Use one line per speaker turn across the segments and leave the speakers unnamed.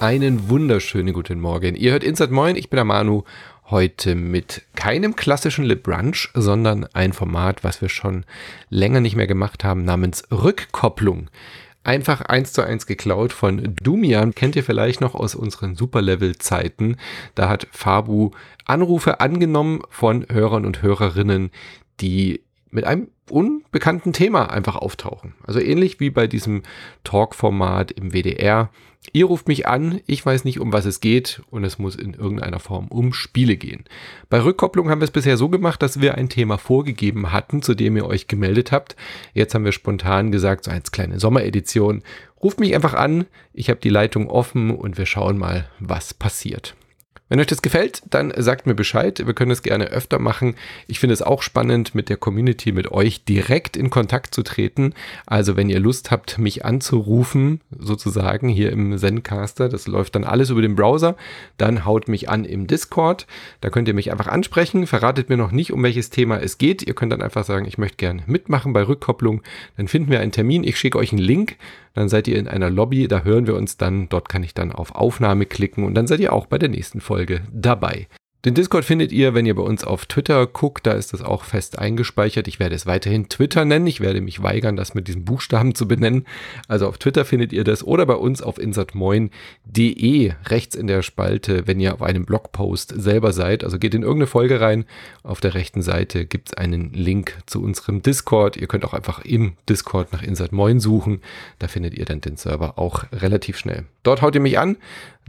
Einen wunderschönen guten Morgen. Ihr hört Inside Moin, ich bin der Manu. Heute mit keinem klassischen Lip Brunch, sondern ein Format, was wir schon länger nicht mehr gemacht haben, namens Rückkopplung. Einfach eins zu eins geklaut von Dumian. Kennt ihr vielleicht noch aus unseren Superlevel-Zeiten. Da hat Fabu Anrufe angenommen von Hörern und Hörerinnen, die mit einem unbekannten Thema einfach auftauchen. Also ähnlich wie bei diesem Talk-Format im WDR. Ihr ruft mich an, ich weiß nicht, um was es geht und es muss in irgendeiner Form um Spiele gehen. Bei Rückkopplung haben wir es bisher so gemacht, dass wir ein Thema vorgegeben hatten, zu dem ihr euch gemeldet habt. Jetzt haben wir spontan gesagt, so als kleine Sommeredition, ruft mich einfach an, ich habe die Leitung offen und wir schauen mal, was passiert. Wenn euch das gefällt, dann sagt mir Bescheid. Wir können es gerne öfter machen. Ich finde es auch spannend, mit der Community, mit euch direkt in Kontakt zu treten. Also wenn ihr Lust habt, mich anzurufen, sozusagen hier im Zencaster, das läuft dann alles über den Browser, dann haut mich an im Discord. Da könnt ihr mich einfach ansprechen. Verratet mir noch nicht, um welches Thema es geht. Ihr könnt dann einfach sagen, ich möchte gerne mitmachen bei Rückkopplung. Dann finden wir einen Termin. Ich schicke euch einen Link dann seid ihr in einer Lobby, da hören wir uns dann, dort kann ich dann auf Aufnahme klicken und dann seid ihr auch bei der nächsten Folge dabei. Den Discord findet ihr, wenn ihr bei uns auf Twitter guckt, da ist das auch fest eingespeichert. Ich werde es weiterhin Twitter nennen. Ich werde mich weigern, das mit diesen Buchstaben zu benennen. Also auf Twitter findet ihr das oder bei uns auf insertmoin.de rechts in der Spalte, wenn ihr auf einem Blogpost selber seid. Also geht in irgendeine Folge rein. Auf der rechten Seite gibt es einen Link zu unserem Discord. Ihr könnt auch einfach im Discord nach Insertmoin suchen. Da findet ihr dann den Server auch relativ schnell. Dort haut ihr mich an,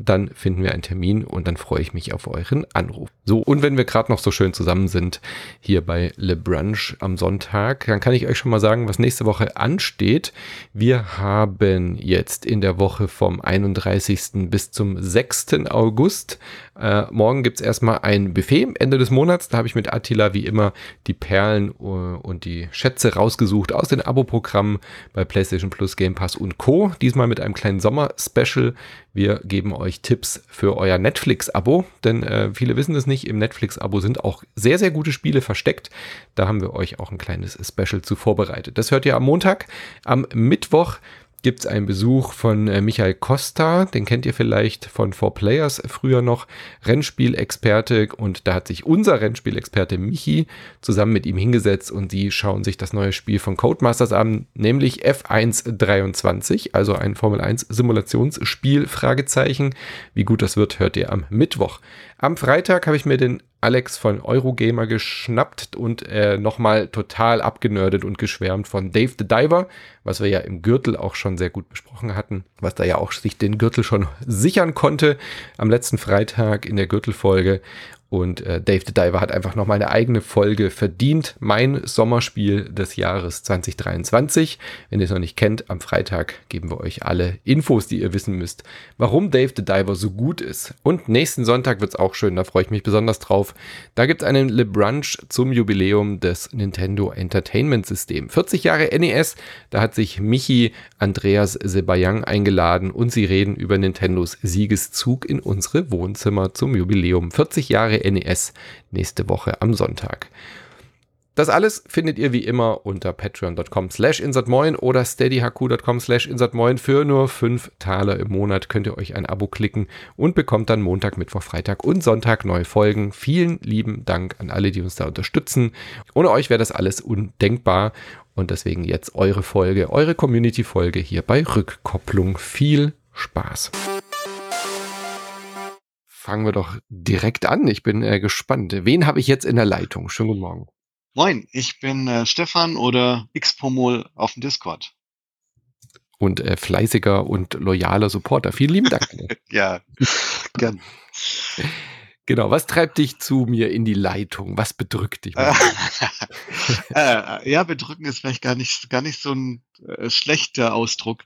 dann finden wir einen Termin und dann freue ich mich auf euren Anruf. So, und wenn wir gerade noch so schön zusammen sind hier bei Le Brunch am Sonntag, dann kann ich euch schon mal sagen, was nächste Woche ansteht. Wir haben jetzt in der Woche vom 31. bis zum 6. August äh, morgen gibt es erstmal ein Buffet Ende des Monats. Da habe ich mit Attila wie immer die Perlen uh, und die Schätze rausgesucht aus den Abo-Programmen bei PlayStation Plus, Game Pass und Co. Diesmal mit einem kleinen Sommer-Special. Wir geben euch Tipps für euer Netflix-Abo, denn äh, viele wissen es nicht. Im Netflix-Abo sind auch sehr, sehr gute Spiele versteckt. Da haben wir euch auch ein kleines Special zu vorbereitet. Das hört ihr am Montag. Am Mittwoch gibt es einen Besuch von äh, Michael Costa, den kennt ihr vielleicht von Four Players früher noch, Rennspielexperte und da hat sich unser Rennspielexperte Michi zusammen mit ihm hingesetzt und die schauen sich das neue Spiel von Codemasters an, nämlich F1 23, also ein Formel 1 Simulationsspiel, Fragezeichen. Wie gut das wird, hört ihr am Mittwoch. Am Freitag habe ich mir den Alex von Eurogamer geschnappt und äh, nochmal total abgenördet und geschwärmt von Dave the Diver, was wir ja im Gürtel auch schon sehr gut besprochen hatten, was da ja auch sich den Gürtel schon sichern konnte am letzten Freitag in der Gürtelfolge. Und äh, Dave the Diver hat einfach nochmal eine eigene Folge verdient. Mein Sommerspiel des Jahres 2023. Wenn ihr es noch nicht kennt, am Freitag geben wir euch alle Infos, die ihr wissen müsst, warum Dave the Diver so gut ist. Und nächsten Sonntag wird es auch schön, da freue ich mich besonders drauf. Da gibt es einen Le Brunch zum Jubiläum des Nintendo Entertainment System. 40 Jahre NES, da hat sich Michi Andreas Sebayang eingeladen und sie reden über Nintendos Siegeszug in unsere Wohnzimmer zum Jubiläum. 40 Jahre NES nächste Woche am Sonntag. Das alles findet ihr wie immer unter patreon.com slash insertmoin oder steadyhq.com slash insertmoin. Für nur 5 Taler im Monat könnt ihr euch ein Abo klicken und bekommt dann Montag, Mittwoch, Freitag und Sonntag neue Folgen. Vielen lieben Dank an alle, die uns da unterstützen. Ohne euch wäre das alles undenkbar und deswegen jetzt eure Folge, eure Community-Folge hier bei Rückkopplung. Viel Spaß fangen wir doch direkt an. Ich bin äh, gespannt. Wen habe ich jetzt in der Leitung? Schönen guten Morgen.
Moin, ich bin äh, Stefan oder Xpomol auf dem Discord.
Und äh, fleißiger und loyaler Supporter. Vielen lieben Dank.
ja, gern.
Genau, was treibt dich zu mir in die Leitung? Was bedrückt dich?
äh, ja, bedrücken ist vielleicht gar nicht, gar nicht so ein äh, schlechter Ausdruck.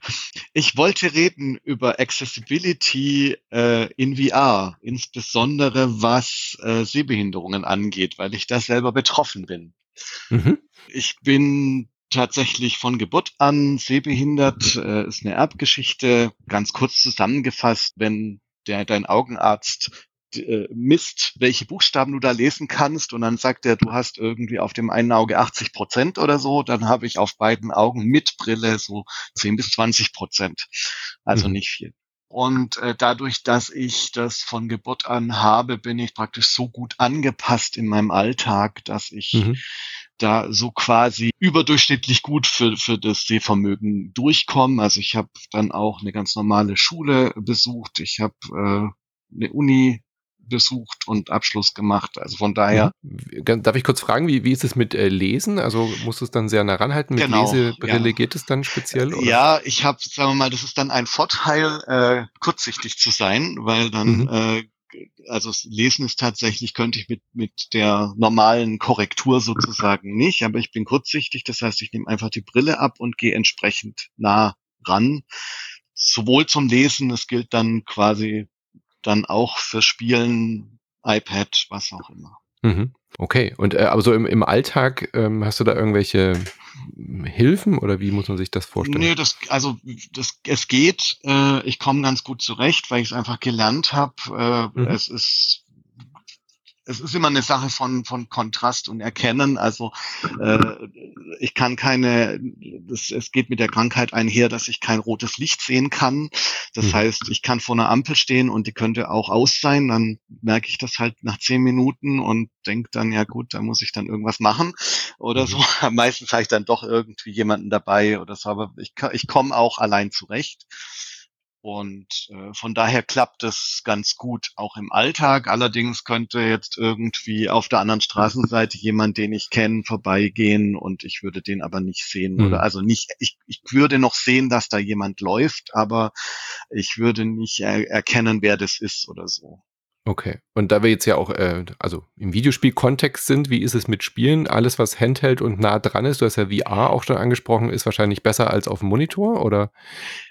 Ich wollte reden über Accessibility äh, in VR, insbesondere was äh, Sehbehinderungen angeht, weil ich da selber betroffen bin. Mhm. Ich bin tatsächlich von Geburt an sehbehindert, äh, ist eine Erbgeschichte. Ganz kurz zusammengefasst, wenn der, dein Augenarzt äh, misst, welche Buchstaben du da lesen kannst und dann sagt er, du hast irgendwie auf dem einen Auge 80 Prozent oder so, dann habe ich auf beiden Augen mit Brille so 10 bis 20 Prozent. Also mhm. nicht viel. Und äh, dadurch, dass ich das von Geburt an habe, bin ich praktisch so gut angepasst in meinem Alltag, dass ich mhm. da so quasi überdurchschnittlich gut für, für das Sehvermögen durchkomme. Also ich habe dann auch eine ganz normale Schule besucht. Ich habe äh, eine Uni besucht und Abschluss gemacht. Also von daher.
Mhm. Darf ich kurz fragen, wie, wie ist es mit äh, Lesen? Also musst du es dann sehr nah ranhalten? Mit genau, Lesebrille ja. geht es dann speziell?
Oder? Ja, ich habe, sagen wir mal, das ist dann ein Vorteil, äh, kurzsichtig zu sein, weil dann mhm. äh, also Lesen ist tatsächlich, könnte ich mit, mit der normalen Korrektur sozusagen nicht, aber ich bin kurzsichtig, das heißt, ich nehme einfach die Brille ab und gehe entsprechend nah ran. Sowohl zum Lesen, es gilt dann quasi dann auch für Spielen, iPad, was auch immer.
Mhm. Okay, und äh, aber so im, im Alltag ähm, hast du da irgendwelche Hilfen oder wie muss man sich das vorstellen?
Nee, das, also das, es geht. Äh, ich komme ganz gut zurecht, weil ich es einfach gelernt habe. Äh, mhm. Es ist es ist immer eine Sache von, von Kontrast und Erkennen. Also äh, ich kann keine, das, es geht mit der Krankheit einher, dass ich kein rotes Licht sehen kann. Das mhm. heißt, ich kann vor einer Ampel stehen und die könnte auch aus sein. Dann merke ich das halt nach zehn Minuten und denke dann, ja gut, da muss ich dann irgendwas machen oder mhm. so. Meistens habe ich dann doch irgendwie jemanden dabei oder so, aber ich, ich komme auch allein zurecht. Und äh, von daher klappt es ganz gut auch im Alltag. Allerdings könnte jetzt irgendwie auf der anderen Straßenseite jemand, den ich kenne, vorbeigehen und ich würde den aber nicht sehen. Mhm. Oder also nicht, ich, ich würde noch sehen, dass da jemand läuft, aber ich würde nicht er erkennen, wer das ist oder so.
Okay. Und da wir jetzt ja auch, äh, also im Videospiel-Kontext sind, wie ist es mit Spielen? Alles, was Handheld und nah dran ist, du hast ja VR auch schon angesprochen, ist wahrscheinlich besser als auf dem Monitor oder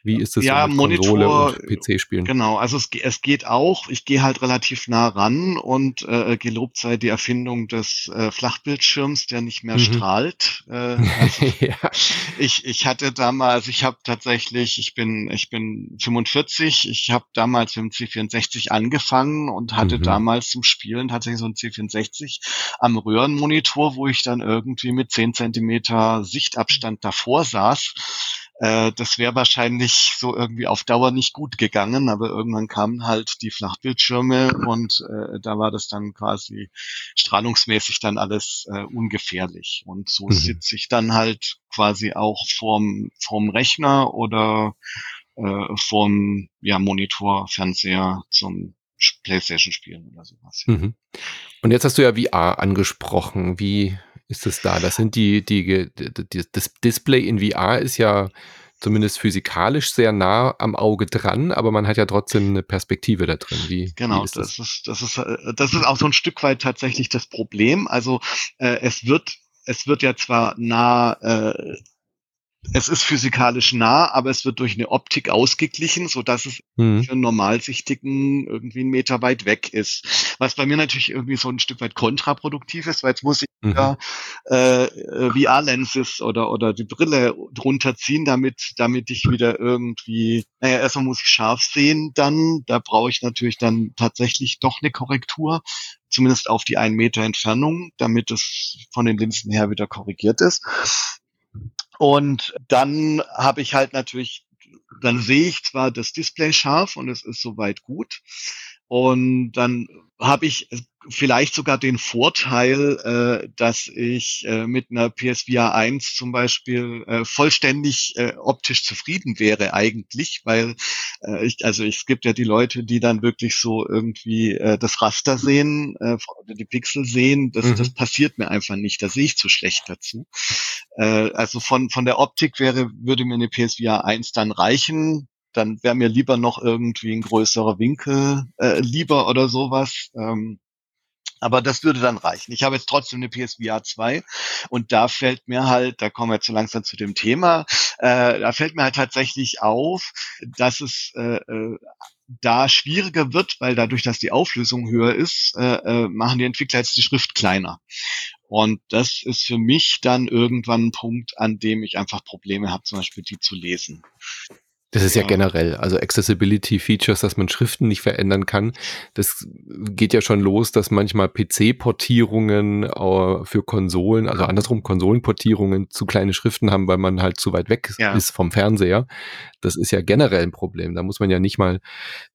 wie ist es
ja,
so mit
Monitor, und PC-Spielen? Genau, also es, es, geht auch. Ich gehe halt relativ nah ran und äh, gelobt sei die Erfindung des äh, Flachbildschirms, der nicht mehr mhm. strahlt. Äh, also ja. ich, ich hatte damals, ich habe tatsächlich, ich bin, ich bin 45, ich habe damals mit dem C64 angefangen und und hatte mhm. damals zum Spielen tatsächlich so ein C64 am Röhrenmonitor, wo ich dann irgendwie mit 10 Zentimeter Sichtabstand davor saß. Äh, das wäre wahrscheinlich so irgendwie auf Dauer nicht gut gegangen, aber irgendwann kamen halt die Flachbildschirme und äh, da war das dann quasi strahlungsmäßig dann alles äh, ungefährlich. Und so mhm. sitze ich dann halt quasi auch vorm, vorm Rechner oder äh, vom ja, Monitor, Fernseher zum Playstation spielen oder sowas. Mhm.
Und jetzt hast du ja VR angesprochen. Wie ist es da? Das sind die, die, die, das Display in VR ist ja zumindest physikalisch sehr nah am Auge dran, aber man hat ja trotzdem eine Perspektive da drin. Wie,
genau,
wie
ist das? das? ist, das ist, äh, das ist auch so ein Stück weit tatsächlich das Problem. Also äh, es wird, es wird ja zwar nah äh, es ist physikalisch nah, aber es wird durch eine Optik ausgeglichen, so dass es mhm. für einen Normalsichtigen irgendwie einen Meter weit weg ist. Was bei mir natürlich irgendwie so ein Stück weit kontraproduktiv ist, weil jetzt muss ich mhm. ja, äh, VR-Lenses oder, oder die Brille drunter ziehen, damit, damit ich wieder irgendwie, naja, erstmal muss ich scharf sehen dann, da brauche ich natürlich dann tatsächlich doch eine Korrektur, zumindest auf die einen Meter Entfernung, damit es von den Linsen her wieder korrigiert ist. Und dann habe ich halt natürlich, dann sehe ich zwar das Display scharf und es ist soweit gut. Und dann habe ich vielleicht sogar den Vorteil, äh, dass ich äh, mit einer PSVR 1 zum Beispiel äh, vollständig äh, optisch zufrieden wäre eigentlich, weil äh, ich, also es gibt ja die Leute, die dann wirklich so irgendwie äh, das Raster sehen, äh, die Pixel sehen, das, mhm. das passiert mir einfach nicht, da sehe ich zu schlecht dazu. Äh, also von, von der Optik wäre, würde mir eine PSVR 1 dann reichen, dann wäre mir lieber noch irgendwie ein größerer Winkel äh, lieber oder sowas. Ähm, aber das würde dann reichen. Ich habe jetzt trotzdem eine PSVR 2 und da fällt mir halt, da kommen wir jetzt so langsam zu dem Thema, äh, da fällt mir halt tatsächlich auf, dass es äh, äh, da schwieriger wird, weil dadurch, dass die Auflösung höher ist, äh, äh, machen die Entwickler jetzt die Schrift kleiner. Und das ist für mich dann irgendwann ein Punkt, an dem ich einfach Probleme habe, zum Beispiel die zu lesen.
Das ist ja, ja generell, also Accessibility Features, dass man Schriften nicht verändern kann. Das geht ja schon los, dass manchmal PC-Portierungen äh, für Konsolen, also andersrum Konsolenportierungen zu kleine Schriften haben, weil man halt zu weit weg ja. ist vom Fernseher. Das ist ja generell ein Problem. Da muss man ja nicht mal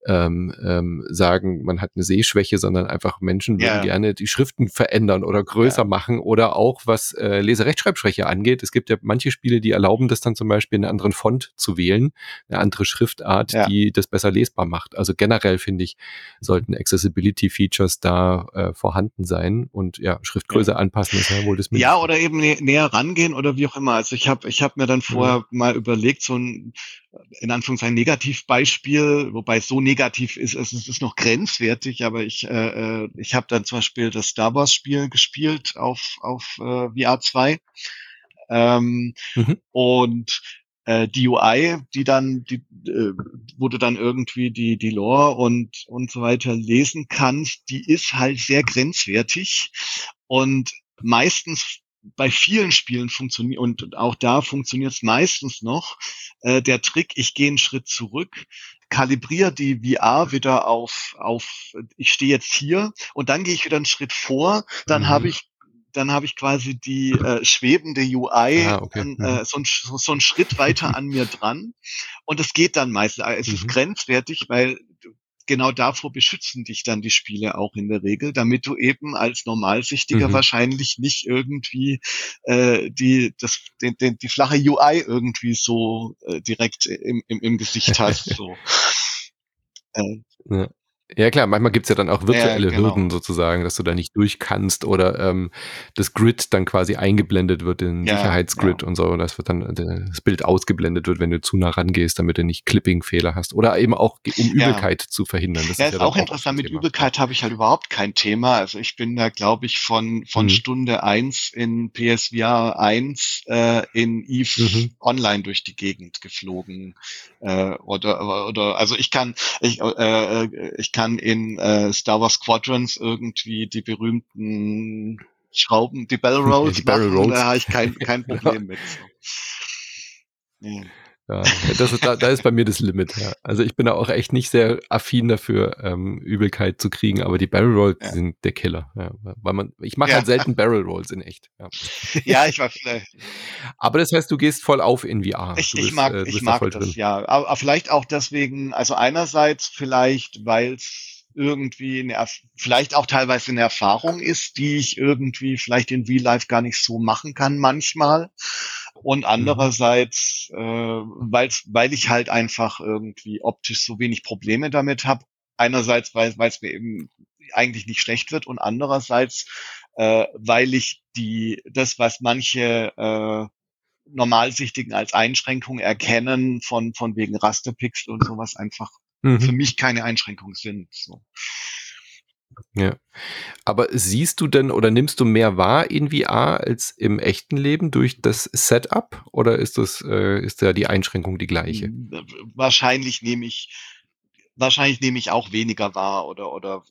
ähm, ähm, sagen, man hat eine Sehschwäche, sondern einfach Menschen würden ja. gerne die Schriften verändern oder größer machen oder auch was äh, Leserechtschreibschwäche angeht. Es gibt ja manche Spiele, die erlauben das dann zum Beispiel einen anderen Font zu wählen eine andere Schriftart, ja. die das besser lesbar macht. Also generell finde ich, sollten Accessibility Features da äh, vorhanden sein und ja, Schriftgröße ja. anpassen ist ja wohl das
Mindeste. Ja, oder eben nä näher rangehen oder wie auch immer. Also ich habe ich hab mir dann vorher mhm. mal überlegt, so ein in Anführungszeichen Negativbeispiel, wobei es so negativ ist, es ist noch grenzwertig, aber ich, äh, äh ich habe dann zum Beispiel das Star Wars Spiel gespielt auf, auf äh, VR 2. Ähm, mhm. Und äh, die UI, die dann, die, äh, wo du dann irgendwie die, die Lore und, und so weiter lesen kannst, die ist halt sehr grenzwertig und meistens bei vielen Spielen funktioniert und auch da funktioniert es meistens noch. Äh, der Trick, ich gehe einen Schritt zurück, kalibriere die VR wieder auf, auf ich stehe jetzt hier und dann gehe ich wieder einen Schritt vor, dann mhm. habe ich dann habe ich quasi die äh, schwebende UI ah, okay. an, äh, so, ein, so ein Schritt weiter an mir dran. Und es geht dann meistens. Äh, es mhm. ist grenzwertig, weil genau davor beschützen dich dann die Spiele auch in der Regel, damit du eben als Normalsichtiger mhm. wahrscheinlich nicht irgendwie äh, die, das, den, den, die flache UI irgendwie so äh, direkt im, im, im Gesicht hast. So.
Äh, ja. Ja klar, manchmal gibt's ja dann auch virtuelle ja, genau. Hürden sozusagen, dass du da nicht durch kannst oder ähm, das Grid dann quasi eingeblendet wird, den ja, Sicherheitsgrid ja. und so, das wird dann äh, das Bild ausgeblendet wird, wenn du zu nah rangehst, damit du nicht Clipping-Fehler hast. Oder eben auch um Übelkeit zu verhindern.
Das ja, ist, ist auch interessant. Mit Übelkeit habe ich halt überhaupt kein Thema. Also ich bin da, glaube ich, von, von mhm. Stunde eins in PSVR 1 äh, in EVE mhm. online durch die Gegend geflogen. Äh, oder, oder also ich kann, ich, äh, äh ich kann in äh, Star Wars Squadrons irgendwie die berühmten Schrauben, die Barrel Rolls die Barrel Rolls. da habe ich kein, kein Problem mit.
So. Ja. Ja, das ist, da, da ist bei mir das Limit. Ja. Also ich bin da auch echt nicht sehr affin dafür, ähm, Übelkeit zu kriegen, aber die Barrel Rolls ja. sind der Killer. Ja, weil man, ich mache ja. halt selten Barrel Rolls in echt. Ja,
ja ich war vielleicht.
Aber das heißt, du gehst voll auf in VR.
Ich, bist, ich mag, äh, ich mag das, drin. ja. Aber vielleicht auch deswegen, also einerseits vielleicht, weil es irgendwie eine, vielleicht auch teilweise eine Erfahrung ist, die ich irgendwie vielleicht in Real Life gar nicht so machen kann manchmal und mhm. andererseits, äh, weil, weil ich halt einfach irgendwie optisch so wenig Probleme damit habe. Einerseits, weil es mir eben eigentlich nicht schlecht wird und andererseits, äh, weil ich die das, was manche äh, Normalsichtigen als Einschränkung erkennen, von, von wegen Rasterpixel und sowas einfach mhm. für mich keine Einschränkung sind. So.
Ja. Aber siehst du denn oder nimmst du mehr wahr in VR als im echten Leben durch das Setup oder ist das äh, ist da die Einschränkung die gleiche? Hm,
wahrscheinlich nehme ich wahrscheinlich nehme ich auch weniger wahr oder oder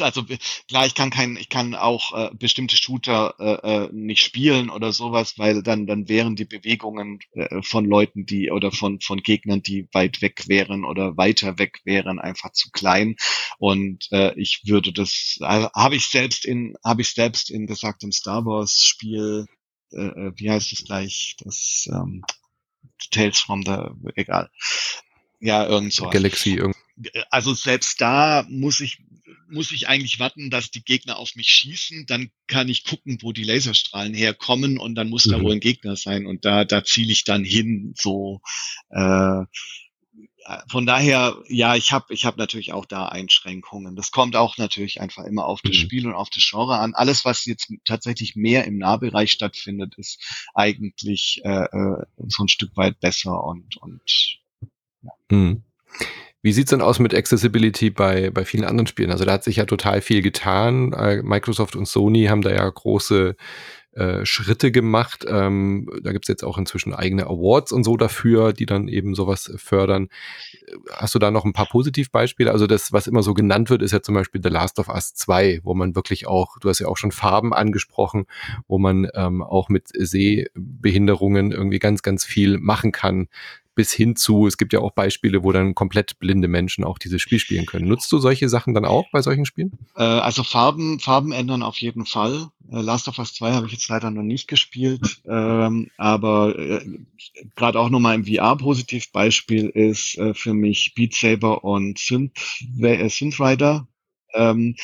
also klar, ich kann kein, ich kann auch äh, bestimmte Shooter äh, äh, nicht spielen oder sowas, weil dann dann wären die Bewegungen äh, von Leuten, die oder von von Gegnern, die weit weg wären oder weiter weg wären, einfach zu klein. Und äh, ich würde das also, habe ich selbst in habe ich selbst in besagtem Star Wars Spiel äh, äh, wie heißt es gleich? Das ähm, Tales from the egal. Ja irgend so
Galaxy irgend
also selbst da muss ich muss ich eigentlich warten, dass die Gegner auf mich schießen, dann kann ich gucken, wo die Laserstrahlen herkommen und dann muss mhm. da wohl ein Gegner sein und da, da ziele ich dann hin. So äh, von daher, ja, ich habe ich hab natürlich auch da Einschränkungen. Das kommt auch natürlich einfach immer auf das mhm. Spiel und auf das Genre an. Alles, was jetzt tatsächlich mehr im Nahbereich stattfindet, ist eigentlich äh, äh so ein Stück weit besser und, und
ja. Mhm. Wie sieht's denn aus mit Accessibility bei, bei vielen anderen Spielen? Also da hat sich ja total viel getan. Äh, Microsoft und Sony haben da ja große äh, Schritte gemacht. Ähm, da gibt's jetzt auch inzwischen eigene Awards und so dafür, die dann eben sowas fördern. Hast du da noch ein paar Positivbeispiele? Also das, was immer so genannt wird, ist ja zum Beispiel The Last of Us 2, wo man wirklich auch, du hast ja auch schon Farben angesprochen, wo man ähm, auch mit Sehbehinderungen irgendwie ganz, ganz viel machen kann bis hin zu, es gibt ja auch Beispiele, wo dann komplett blinde Menschen auch dieses Spiel spielen können. Nutzt du solche Sachen dann auch bei solchen Spielen?
Äh, also Farben, Farben ändern auf jeden Fall. Äh, Last of Us 2 habe ich jetzt leider noch nicht gespielt, ähm, aber äh, gerade auch nochmal im VR-Positivbeispiel ist äh, für mich Beat Saber und Synth, äh, Synth Rider. Ähm,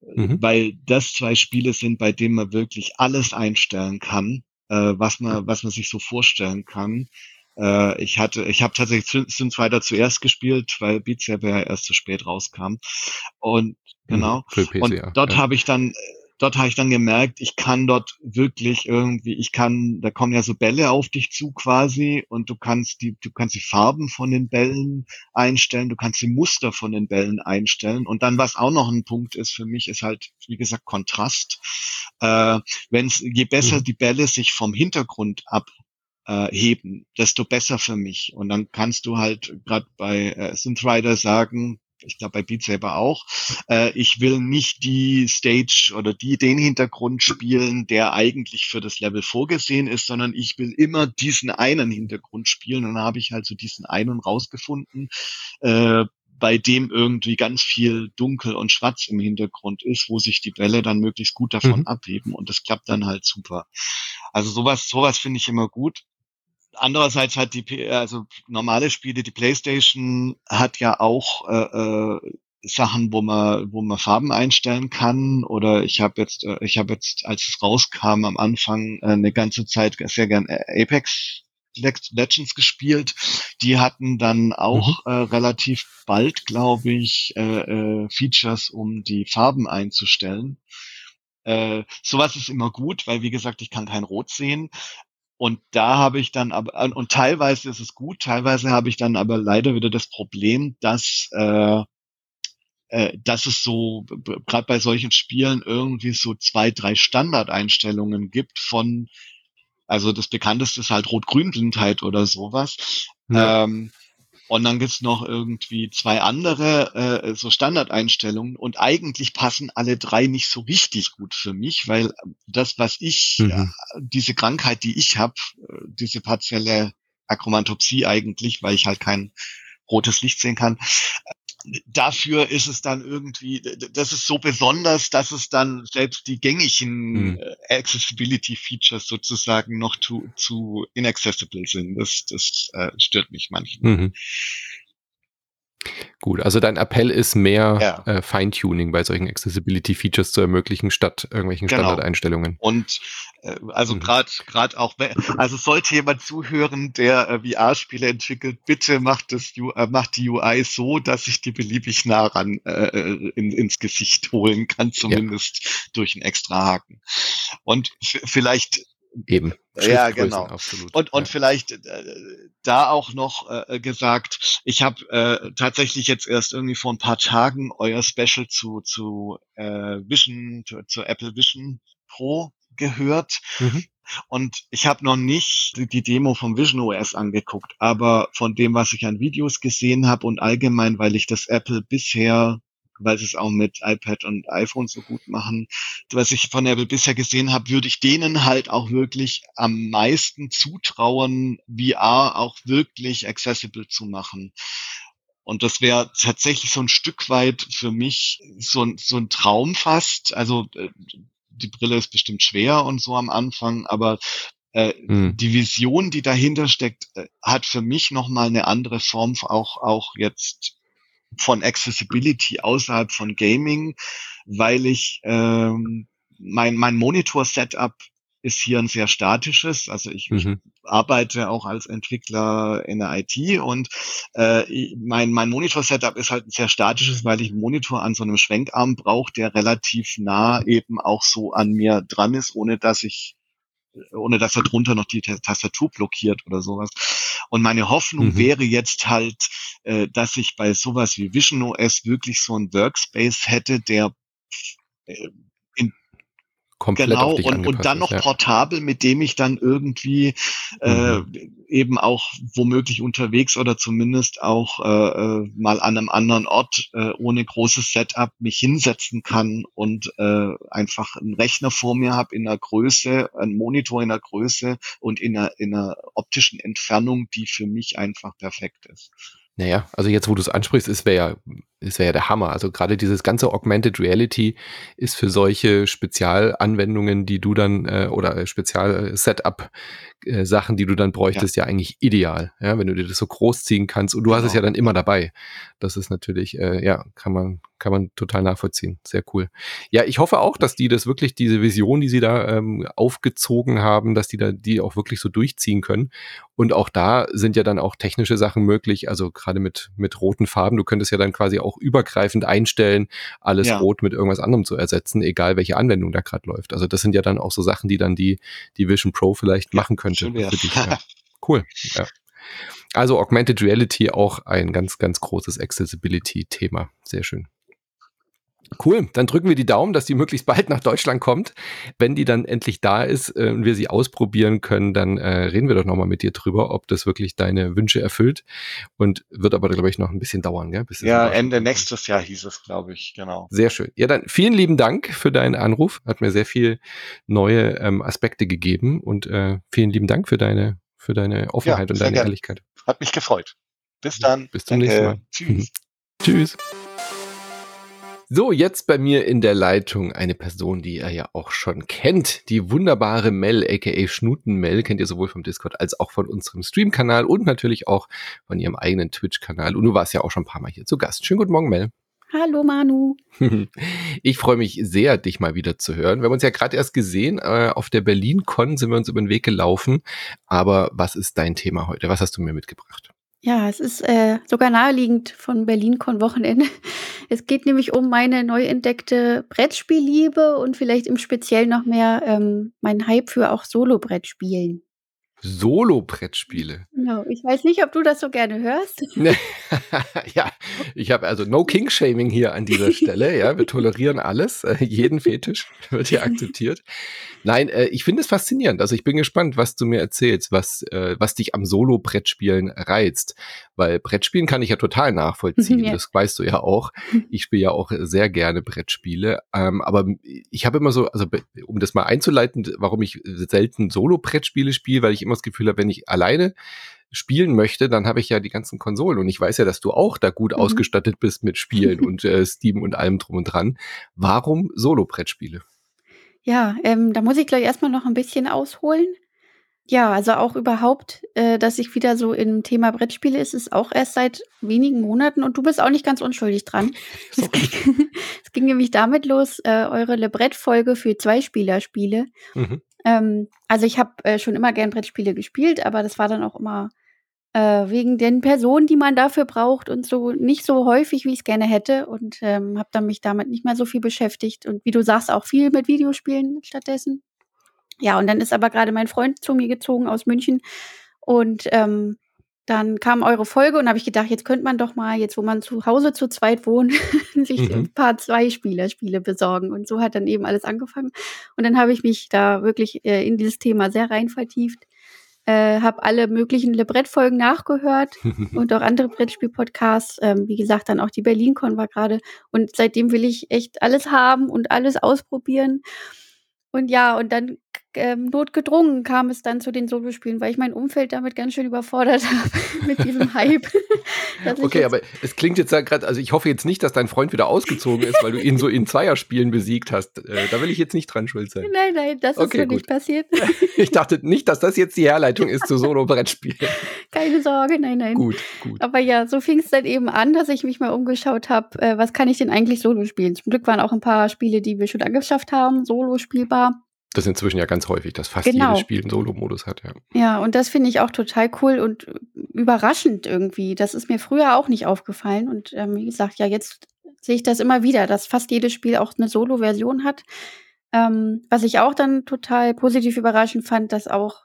mhm. Weil das zwei Spiele sind, bei denen man wirklich alles einstellen kann, äh, was man, was man sich so vorstellen kann. Äh, ich hatte, ich habe tatsächlich Synth Rider zuerst gespielt, weil Beat Saber ja erst zu spät rauskam. Und mhm, genau. Mhm, PC, und dort ja. habe ich dann dort habe ich dann gemerkt, ich kann dort wirklich irgendwie, ich kann, da kommen ja so Bälle auf dich zu quasi und du kannst die, du kannst die Farben von den Bällen einstellen, du kannst die Muster von den Bällen einstellen und dann was auch noch ein Punkt ist für mich, ist halt wie gesagt Kontrast. Äh, Wenn je besser mhm. die Bälle sich vom Hintergrund ab äh, heben, desto besser für mich. Und dann kannst du halt gerade bei äh, Synthrider sagen, ich glaube bei Beat Saber auch, äh, ich will nicht die Stage oder die den Hintergrund spielen, der eigentlich für das Level vorgesehen ist, sondern ich will immer diesen einen Hintergrund spielen. Und dann habe ich halt so diesen einen rausgefunden, äh, bei dem irgendwie ganz viel dunkel und schwarz im Hintergrund ist, wo sich die Bälle dann möglichst gut davon mhm. abheben und das klappt dann halt super. Also sowas, sowas finde ich immer gut andererseits hat die, also normale Spiele, die PlayStation hat ja auch äh, äh, Sachen, wo man, wo man Farben einstellen kann. Oder ich habe jetzt, äh, ich habe jetzt, als es rauskam am Anfang, äh, eine ganze Zeit sehr gern Apex Legends gespielt. Die hatten dann auch mhm. äh, relativ bald, glaube ich, äh, äh, Features, um die Farben einzustellen. Äh, sowas ist immer gut, weil wie gesagt, ich kann kein Rot sehen. Und da habe ich dann aber, und teilweise ist es gut, teilweise habe ich dann aber leider wieder das Problem, dass, äh, äh, dass es so, gerade bei solchen Spielen irgendwie so zwei, drei Standardeinstellungen gibt von, also das bekannteste ist halt Rot-Grün-Blindheit oder sowas. Ja. Ähm, und dann gibt's noch irgendwie zwei andere äh, so Standardeinstellungen und eigentlich passen alle drei nicht so richtig gut für mich, weil das, was ich, mhm. äh, diese Krankheit, die ich habe, äh, diese partielle Akromantopsie eigentlich, weil ich halt kein rotes Licht sehen kann, dafür ist es dann irgendwie, das ist so besonders, dass es dann selbst die gängigen mhm. Accessibility Features sozusagen noch zu, zu inaccessible sind. Das, das äh, stört mich manchmal. Mhm.
Gut, also dein Appell ist mehr ja. äh, Feintuning bei solchen Accessibility-Features zu ermöglichen, statt irgendwelchen genau. Standardeinstellungen.
Und äh, also mhm. gerade gerade auch, also sollte jemand zuhören, der äh, VR-Spiele entwickelt, bitte macht das äh, macht die UI so, dass ich die beliebig nah ran äh, äh in, ins Gesicht holen kann, zumindest ja. durch einen extra Haken. Und vielleicht
Eben.
Ja, genau. Absolut. Und, und ja. vielleicht äh, da auch noch äh, gesagt, ich habe äh, tatsächlich jetzt erst irgendwie vor ein paar Tagen euer Special zu, zu äh, Vision, zu, zu Apple Vision Pro gehört. Mhm. Und ich habe noch nicht die Demo vom Vision OS angeguckt, aber von dem, was ich an Videos gesehen habe und allgemein, weil ich das Apple bisher weil sie es auch mit iPad und iPhone so gut machen. Was ich von Apple bisher gesehen habe, würde ich denen halt auch wirklich am meisten zutrauen, VR auch wirklich accessible zu machen. Und das wäre tatsächlich so ein Stück weit für mich so, so ein Traum fast. Also äh, die Brille ist bestimmt schwer und so am Anfang, aber äh, hm. die Vision, die dahinter steckt, äh, hat für mich nochmal eine andere Form, auch, auch jetzt von Accessibility außerhalb von Gaming, weil ich ähm, mein, mein Monitor-Setup ist hier ein sehr statisches. Also ich, mhm. arbeite auch als Entwickler in der IT und äh, mein, mein Monitor-Setup ist halt ein sehr statisches, weil ich einen Monitor an so einem Schwenkarm brauche, der relativ nah eben auch so an mir dran ist, ohne dass ich ohne dass er drunter noch die Tastatur blockiert oder sowas. Und meine Hoffnung mhm. wäre jetzt halt, äh, dass ich bei sowas wie Vision OS wirklich so ein Workspace hätte, der äh,
komplett
genau,
auf dich
und, und dann noch ja. portabel, mit dem ich dann irgendwie äh, mhm. eben auch womöglich unterwegs oder zumindest auch äh, äh, mal an einem anderen Ort äh, ohne großes Setup mich hinsetzen kann und äh, einfach einen Rechner vor mir habe in einer Größe, einen Monitor in einer Größe und in einer, in einer optischen Entfernung, die für mich einfach perfekt ist.
Naja, also jetzt, wo du es ansprichst, es wäre ja, wäre ja der Hammer. Also gerade dieses ganze Augmented Reality ist für solche Spezialanwendungen, die du dann äh, oder Spezial-Setup äh, Sachen, die du dann bräuchtest, ja. ja. eigentlich ideal, ja, wenn du dir das so großziehen kannst und du genau. hast es ja genau. dann immer dabei. Das ist natürlich, äh, ja, kann man, kann man total nachvollziehen. Sehr cool. Ja, ich hoffe auch, dass die das wirklich, diese Vision, die sie da ähm, aufgezogen haben, dass die da die auch wirklich so durchziehen können. Und auch da sind ja dann auch technische Sachen möglich, also gerade mit, mit roten Farben. Du könntest ja dann quasi auch übergreifend einstellen, alles ja. rot mit irgendwas anderem zu ersetzen, egal welche Anwendung da gerade läuft. Also das sind ja dann auch so Sachen, die dann die, die Vision Pro vielleicht machen könnte für dich. Ja. Cool. Ja. Also Augmented Reality auch ein ganz, ganz großes Accessibility-Thema. Sehr schön. Cool, dann drücken wir die Daumen, dass die möglichst bald nach Deutschland kommt. Wenn die dann endlich da ist äh, und wir sie ausprobieren können, dann äh, reden wir doch nochmal mit dir drüber, ob das wirklich deine Wünsche erfüllt. Und wird aber, glaube ich, noch ein bisschen dauern, gell?
Ja, Ende nächstes Jahr hieß es, glaube ich, genau.
Sehr schön. Ja, dann vielen lieben Dank für deinen Anruf. Hat mir sehr viel neue ähm, Aspekte gegeben und äh, vielen lieben Dank für deine, für deine Offenheit ja, und deine gern. Ehrlichkeit.
Hat mich gefreut. Bis dann.
Bis zum Danke. nächsten Mal. Tschüss. Tschüss. So, jetzt bei mir in der Leitung eine Person, die ihr ja auch schon kennt. Die wunderbare Mel, aka Schnuten Mel, kennt ihr sowohl vom Discord als auch von unserem Stream-Kanal und natürlich auch von ihrem eigenen Twitch-Kanal. Und du warst ja auch schon ein paar Mal hier zu Gast. Schönen guten Morgen, Mel.
Hallo Manu.
Ich freue mich sehr, dich mal wieder zu hören. Wir haben uns ja gerade erst gesehen. Äh, auf der Berlin-Con sind wir uns über den Weg gelaufen. Aber was ist dein Thema heute? Was hast du mir mitgebracht?
Ja, es ist äh, sogar naheliegend von Berlin-Con-Wochenende. Es geht nämlich um meine neu entdeckte Brettspielliebe und vielleicht im Speziellen noch mehr ähm, mein Hype für auch Solo-Brettspielen.
Solo-Brettspiele.
Genau. Ich weiß nicht, ob du das so gerne hörst.
ja, ich habe also no King-Shaming hier an dieser Stelle. Ja, wir tolerieren alles. Äh, jeden Fetisch wird hier akzeptiert. Nein, äh, ich finde es faszinierend. Also ich bin gespannt, was du mir erzählst, was, äh, was dich am Solo-Brettspielen reizt. Weil Brettspielen kann ich ja total nachvollziehen. Ja. Das weißt du ja auch. Ich spiele ja auch sehr gerne Brettspiele. Ähm, aber ich habe immer so, also um das mal einzuleiten, warum ich selten Solo-Brettspiele spiele, weil ich immer das Gefühl habe, wenn ich alleine spielen möchte, dann habe ich ja die ganzen Konsolen und ich weiß ja, dass du auch da gut mhm. ausgestattet bist mit Spielen und äh, Steam und allem drum und dran. Warum Solo-Brettspiele?
Ja, ähm, da muss ich gleich erstmal noch ein bisschen ausholen. Ja, also auch überhaupt, äh, dass ich wieder so im Thema Brettspiele ist, ist auch erst seit wenigen Monaten und du bist auch nicht ganz unschuldig dran. es, ging, es ging nämlich damit los, äh, eure Le-Brett-Folge für Zweispielerspiele. Mhm. Ähm, also ich habe äh, schon immer gern Brettspiele gespielt, aber das war dann auch immer äh, wegen den Personen, die man dafür braucht und so nicht so häufig, wie ich es gerne hätte. Und ähm, habe dann mich damit nicht mehr so viel beschäftigt. Und wie du sagst, auch viel mit Videospielen stattdessen. Ja, und dann ist aber gerade mein Freund zu mir gezogen aus München. Und ähm, dann kam eure Folge und habe ich gedacht, jetzt könnte man doch mal, jetzt wo man zu Hause zu zweit wohnt, sich mhm. ein paar Zweispieler-Spiele besorgen. Und so hat dann eben alles angefangen. Und dann habe ich mich da wirklich äh, in dieses Thema sehr rein vertieft äh, habe alle möglichen Librettfolgen nachgehört und auch andere Brettspiel-Podcasts. Ähm, wie gesagt, dann auch die BerlinCon war gerade. Und seitdem will ich echt alles haben und alles ausprobieren. Und ja, und dann ähm, notgedrungen kam es dann zu den Solospielen, weil ich mein Umfeld damit ganz schön überfordert habe mit diesem Hype.
okay, aber es klingt jetzt gerade, also ich hoffe jetzt nicht, dass dein Freund wieder ausgezogen ist, weil du ihn so in Zweierspielen besiegt hast. Äh, da will ich jetzt nicht dran schuld sein.
Nein, nein, das okay, ist so nicht passiert.
ich dachte nicht, dass das jetzt die Herleitung ist zu Solo-Brettspielen.
Keine Sorge, nein, nein.
Gut, gut.
Aber ja, so fing es dann eben an, dass ich mich mal umgeschaut habe, äh, was kann ich denn eigentlich Solo spielen? Zum Glück waren auch ein paar Spiele, die wir schon angeschafft haben, Solo spielbar.
Das ist inzwischen ja ganz häufig, dass fast genau. jedes Spiel einen Solo-Modus hat, ja.
Ja, und das finde ich auch total cool und überraschend irgendwie. Das ist mir früher auch nicht aufgefallen. Und ähm, wie gesagt, ja, jetzt sehe ich das immer wieder, dass fast jedes Spiel auch eine Solo-Version hat. Ähm, was ich auch dann total positiv überraschend fand, dass auch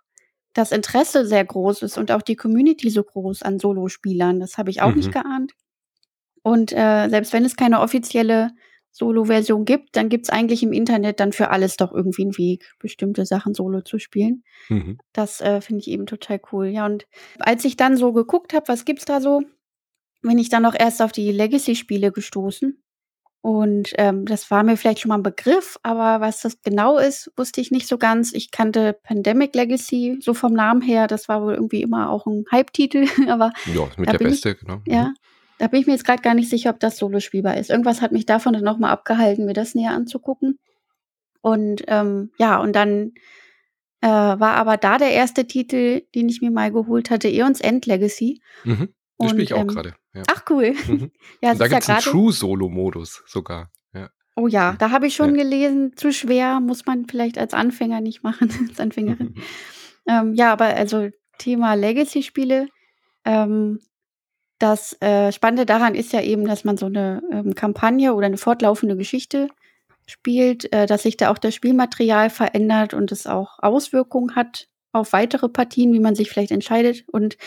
das Interesse sehr groß ist und auch die Community so groß an Solo-Spielern. Das habe ich auch mhm. nicht geahnt. Und äh, selbst wenn es keine offizielle Solo-Version gibt, dann gibt's eigentlich im Internet dann für alles doch irgendwie einen Weg, bestimmte Sachen solo zu spielen.
Mhm.
Das äh, finde ich eben total cool. Ja, und als ich dann so geguckt habe, was gibt's da so, bin ich dann auch erst auf die Legacy-Spiele gestoßen. Und ähm, das war mir vielleicht schon mal ein Begriff, aber was das genau ist, wusste ich nicht so ganz. Ich kannte Pandemic Legacy so vom Namen her. Das war wohl irgendwie immer auch ein Hype-Titel, aber
Ja, mit der
bin ich-
Beste, genau.
ja, da bin ich mir jetzt gerade gar nicht sicher, ob das solo spielbar ist. Irgendwas hat mich davon dann nochmal abgehalten, mir das näher anzugucken. Und ähm, ja, und dann äh, war aber da der erste Titel, den ich mir mal geholt hatte, Eons End Legacy.
Mhm.
Und,
spiele ich auch
ähm,
gerade. Ja.
Ach cool.
Mhm.
Ja,
Und da
ist ja
gibt es einen
gerade.
True-Solo-Modus sogar. Ja.
Oh ja, da habe ich schon
Ja.
gelesen, zu schwer, muss man vielleicht als Anfänger nicht machen, als Anfängerin. Ähm, ja, aber also Thema Legacy-Spiele. Ähm, das äh, Spannende daran ist ja eben, dass man so eine ähm, Kampagne oder eine fortlaufende Geschichte spielt, äh, dass sich da auch das Spielmaterial verändert und es auch Auswirkungen hat auf weitere Partien, wie man sich vielleicht entscheidet. Und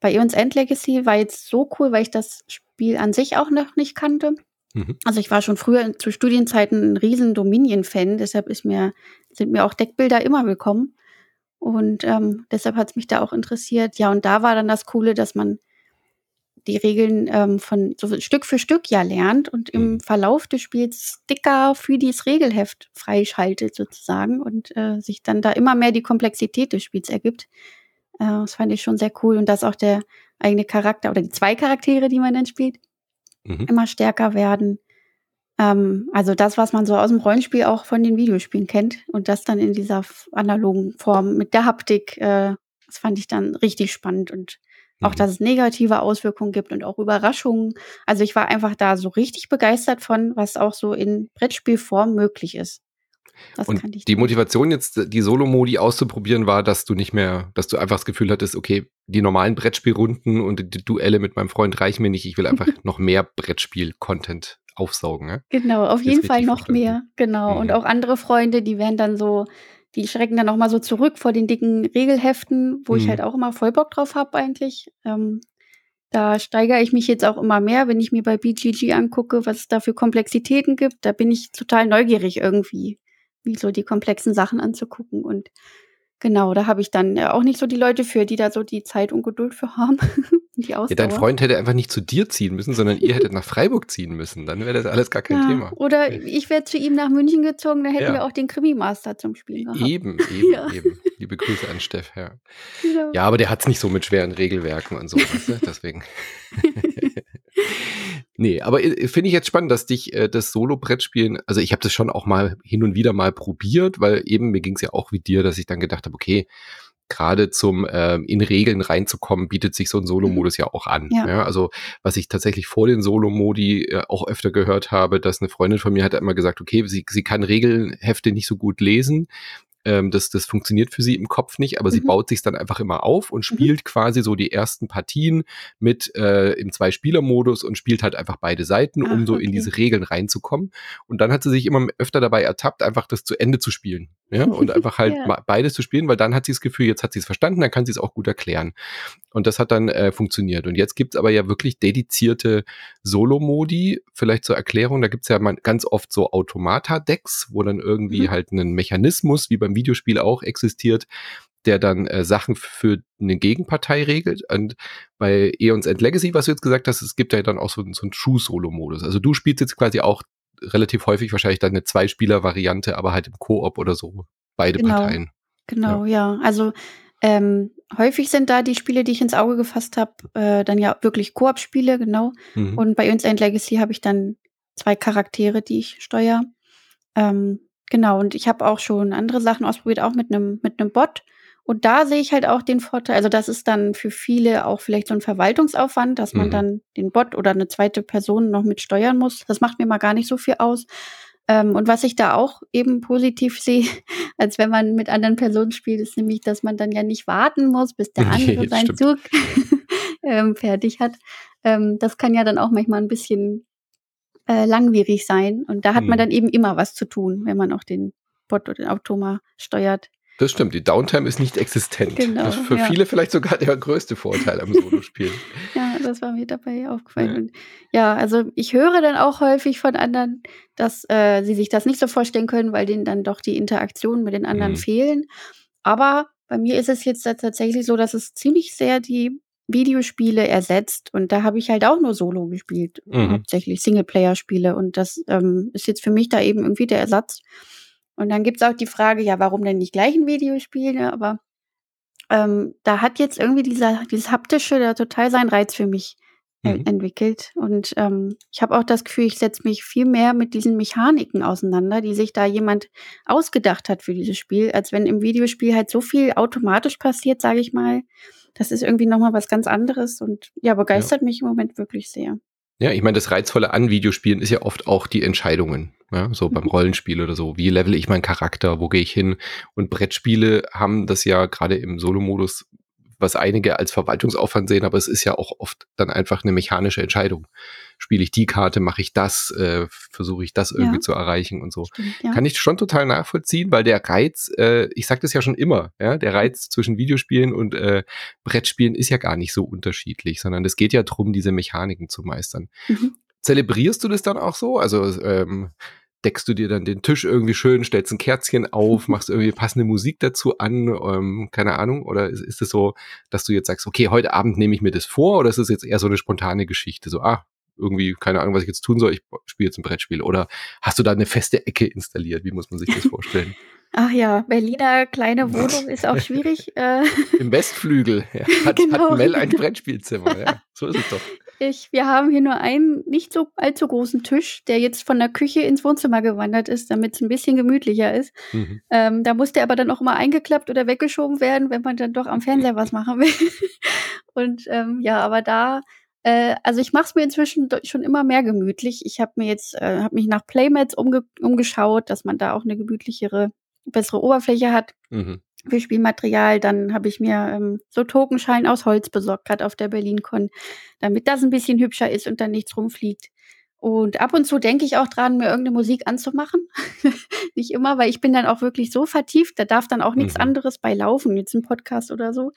bei Eons End Legacy war jetzt so cool, weil ich das Spiel an sich auch noch nicht kannte.
Mhm.
Also ich war schon früher zu Studienzeiten ein riesen Dominion-Fan, deshalb ist mir, sind mir auch Deckbilder immer willkommen. Und ähm, deshalb hat es mich da auch interessiert. Ja, und da war dann das Coole, dass man die Regeln ähm, von so Stück für Stück ja lernt und im
Mhm.
Verlauf des Spiels Sticker für dieses Regelheft freischaltet sozusagen und äh, sich dann da immer mehr die Komplexität des Spiels ergibt. Äh, das fand ich schon sehr cool und dass auch der eigene Charakter oder die zwei Charaktere, die man dann spielt,
Mhm.
immer stärker werden. Ähm, also das, was man so aus dem Rollenspiel auch von den Videospielen kennt und das dann in dieser analogen Form mit der Haptik, äh, das fand ich dann richtig spannend und auch,
Mhm.
dass es negative Auswirkungen gibt und auch Überraschungen. Also ich war einfach da so richtig begeistert von, was auch so in Brettspielform möglich ist. Das
Und die. Motivation jetzt, die Solo-Modi auszuprobieren, war, dass du nicht mehr, dass du einfach das Gefühl hattest, okay, die normalen Brettspielrunden und die Duelle mit meinem Freund reichen mir nicht. Ich will einfach noch mehr Brettspiel-Content aufsaugen. Ne?
Genau, auf jeden Fall noch mehr. Genau. Und
Mhm.
auch andere Freunde, die werden dann so, die schrecken dann auch mal so zurück vor den dicken Regelheften, wo ich
Mhm.
halt auch immer voll Bock drauf habe eigentlich. Ähm, da steigere ich mich jetzt auch immer mehr, wenn ich mir bei BGG angucke, was es da für Komplexitäten gibt. Da bin ich total neugierig irgendwie, wie so die komplexen Sachen anzugucken. Und genau, da habe ich dann äh, auch nicht so die Leute für, die da so die Zeit und Geduld für haben. die
Ja, dein Freund hätte einfach nicht zu dir ziehen müssen, sondern ihr hättet nach Freiburg ziehen müssen. Dann wäre das alles gar kein
Ja,
Thema.
Oder ich wäre zu ihm nach München gezogen, dann hätten
Ja.
wir auch den Krimi-Master zum Spielen gehabt.
Eben, eben,
Ja.
eben. Liebe Grüße an Steff, ja.
Genau.
Ja, aber der hat's nicht so mit schweren Regelwerken und so? Deswegen. nee, aber äh, finde ich jetzt spannend, dass dich äh, das Solo-Brettspielen, also ich habe das schon auch mal hin und wieder mal probiert, weil eben mir ging's ja auch wie dir, dass ich dann gedacht habe, okay, gerade zum ähm, in Regeln reinzukommen, bietet sich so ein Solo-Modus ja auch an.
Ja.
Ja. also was ich tatsächlich vor den Solo-Modi äh, auch öfter gehört habe, dass eine Freundin von mir hat immer gesagt, okay, sie, sie kann Regelhefte nicht so gut lesen, ähm, das, das funktioniert für sie im Kopf nicht, aber sie
Mhm.
baut sich dann einfach immer auf und spielt quasi so die ersten Partien mit äh, im Zwei-Spieler-Modus und spielt halt einfach beide Seiten, um
Ach,
so in
okay.
diese Regeln reinzukommen. Und dann hat sie sich immer öfter dabei ertappt, einfach das zu Ende zu spielen. Ja, und einfach halt
Ja.
beides zu spielen, weil dann hat sie das Gefühl, jetzt hat sie es verstanden, dann kann sie es auch gut erklären. Und das hat dann äh, funktioniert. Und jetzt gibt's aber ja wirklich dedizierte Solo-Modi. Vielleicht zur Erklärung, da gibt's ja man, ganz oft so Automata-Decks, wo dann irgendwie
Mhm.
halt ein Mechanismus, wie beim Videospiel auch existiert, der dann äh, Sachen für eine Gegenpartei regelt. Und bei Eons End Legacy, was du jetzt gesagt hast, es gibt ja dann auch so, so einen True-Solo-Modus. Also du spielst jetzt quasi auch relativ häufig wahrscheinlich dann eine Zwei-Spieler-Variante, aber halt im Koop oder so. Beide
Genau.
Parteien.
Genau, ja. Also ähm, häufig sind da die Spiele, die ich ins Auge gefasst habe, äh, dann ja wirklich Koop-Spiele, genau.
Mhm.
Und bei uns End Legacy habe ich dann zwei Charaktere, die ich steuere. Ähm, genau, und ich habe auch schon andere Sachen ausprobiert, auch mit einem mit einem Bot. Und da sehe ich halt auch den Vorteil, also das ist dann für viele auch vielleicht so ein Verwaltungsaufwand, dass man
Mhm.
dann den Bot oder eine zweite Person noch mit steuern muss. Das macht mir mal gar nicht so viel aus. Ähm, und was ich da auch eben positiv sehe, als wenn man mit anderen Personen spielt, ist nämlich, dass man dann ja nicht warten muss, bis der
Nee,
andere seinen
stimmt.
Zug ähm, fertig hat. Ähm, das kann ja dann auch manchmal ein bisschen äh, langwierig sein. Und da hat man
Mhm.
dann eben immer was zu tun, wenn man auch den Bot oder den Automa steuert.
Das stimmt, die Downtime ist nicht existent. Genau, das ist für ja. viele vielleicht sogar der größte Vorteil am Solospiel.
ja, das war mir dabei aufgefallen. Ja. ja. also ich höre dann auch häufig von anderen, dass äh, sie sich das nicht so vorstellen können, weil denen dann doch die Interaktionen mit den anderen mhm. fehlen. Aber bei mir ist es jetzt tatsächlich so, dass es ziemlich sehr die Videospiele ersetzt und da habe ich halt auch nur Solo gespielt, mhm. hauptsächlich Singleplayer-Spiele und das ähm, ist jetzt für mich da eben irgendwie der Ersatz. Und dann gibt es auch die Frage, ja, warum denn nicht gleich ein Videospiel? Ne? Aber ähm, da hat jetzt irgendwie dieser, dieses haptische da total seinen Reiz für mich mhm. entwickelt. Und ähm, ich habe auch das Gefühl, ich setze mich viel mehr mit diesen Mechaniken auseinander, die sich da jemand ausgedacht hat für dieses Spiel, als wenn im Videospiel halt so viel automatisch passiert, sage ich mal. Das ist irgendwie nochmal was ganz anderes und ja, begeistert ja. mich im Moment wirklich sehr.
Ja, ich meine, das Reizvolle an Videospielen ist ja oft auch die Entscheidungen. Ja, so beim mhm. Rollenspiel oder so. Wie level ich meinen Charakter? Wo gehe ich hin? Und Brettspiele haben das ja gerade im Solo-Modus was einige als Verwaltungsaufwand sehen, aber es ist ja auch oft dann einfach eine mechanische Entscheidung. Spiele ich die Karte, mache ich das, äh, versuche ich das irgendwie ja. zu erreichen und so. Stimmt, ja. Kann ich schon total nachvollziehen, weil der Reiz, äh, ich sage das ja schon immer, ja, der Reiz zwischen Videospielen und äh, Brettspielen ist ja gar nicht so unterschiedlich, sondern es geht ja darum, diese Mechaniken zu meistern. Mhm. Zelebrierst du das dann auch so? Also ähm, deckst du dir dann den Tisch irgendwie schön, stellst ein Kerzchen auf, machst irgendwie passende Musik dazu an, ähm, keine Ahnung, oder ist, ist es so, dass du jetzt sagst, okay, heute Abend nehme ich mir das vor, oder ist es jetzt eher so eine spontane Geschichte, so, ah, irgendwie, keine Ahnung, was ich jetzt tun soll, ich spiele jetzt ein Brettspiel, oder hast du da eine feste Ecke installiert, wie muss man sich das vorstellen?
Ach ja, Berliner kleine Wohnung ist auch schwierig. Äh.
Im Westflügel ja. hat, genau. hat Mel ein Brettspielzimmer. Ja. So ist es doch.
Ich, wir haben hier nur einen nicht so allzu großen Tisch, der jetzt von der Küche ins Wohnzimmer gewandert ist, damit es ein bisschen gemütlicher ist. Mhm. Ähm, da muss der aber dann auch immer eingeklappt oder weggeschoben werden, wenn man dann doch am Fernseher was machen will. Und ähm, ja, aber da äh, also ich mache es mir inzwischen schon immer mehr gemütlich. Ich habe mir jetzt, äh, habe mich nach Playmats umge umgeschaut, dass man da auch eine gemütlichere bessere Oberfläche hat mhm. Für Spielmaterial. Dann habe ich mir ähm, so Tokenschein aus Holz besorgt, gerade auf der BerlinCon, damit das ein bisschen hübscher ist und dann nichts rumfliegt. Und ab und zu denke ich auch dran, mir irgendeine Musik anzumachen. Nicht immer, weil ich bin dann auch wirklich so vertieft, da darf dann auch nichts mhm. anderes bei laufen, jetzt ein Podcast oder so.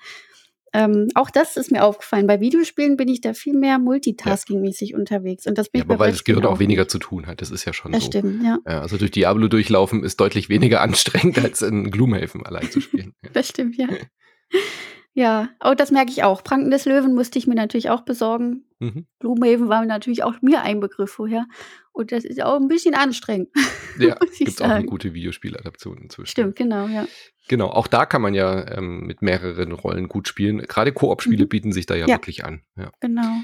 Ähm, auch das ist mir aufgefallen. Bei Videospielen bin ich da viel mehr multitasking-mäßig ja. unterwegs. Und das bin
ja,
ich aber
weil das Gehirn auch weniger zu tun hat. Das ist ja schon
das
so.
Stimmt, ja.
ja. Also durch Diablo durchlaufen ist deutlich weniger anstrengend, als in Gloomhaven allein zu spielen.
das stimmt, ja. Ja, oh, das merke ich auch. Pranken des Löwen musste ich mir natürlich auch besorgen. Mhm. Gloomhaven war natürlich auch mir ein Begriff vorher. Und das ist auch ein bisschen anstrengend.
Ja, gibt auch eine gute Videospieladaption inzwischen.
Stimmt, genau, ja.
Genau, auch da kann man ja ähm, mit mehreren Rollen gut spielen. Gerade Koop-Spiele mhm. bieten sich da ja, ja, wirklich an. Ja.
Genau.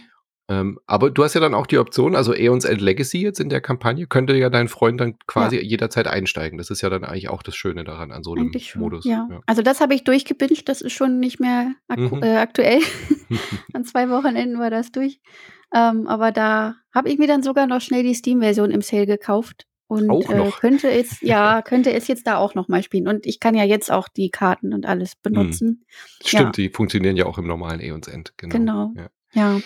Ähm, aber du hast ja dann auch die Option, also Aeons End Legacy jetzt in der Kampagne, könnte ja dein Freund dann quasi ja. jederzeit einsteigen. Das ist ja dann eigentlich auch das Schöne daran an so einem Modus.
Ja. ja. Also das habe ich durchgebinged, das ist schon nicht mehr ak mhm. äh, aktuell. an zwei Wochenenden war das durch. Ähm, aber da habe ich mir dann sogar noch schnell die Steam-Version im Sale gekauft. Und äh, könnte es, ja, könnte es jetzt da auch noch mal spielen. Und ich kann ja jetzt auch die Karten und alles mhm. benutzen.
Stimmt, ja. die funktionieren ja auch im normalen Aeons End.
Genau. genau. Ja. ja.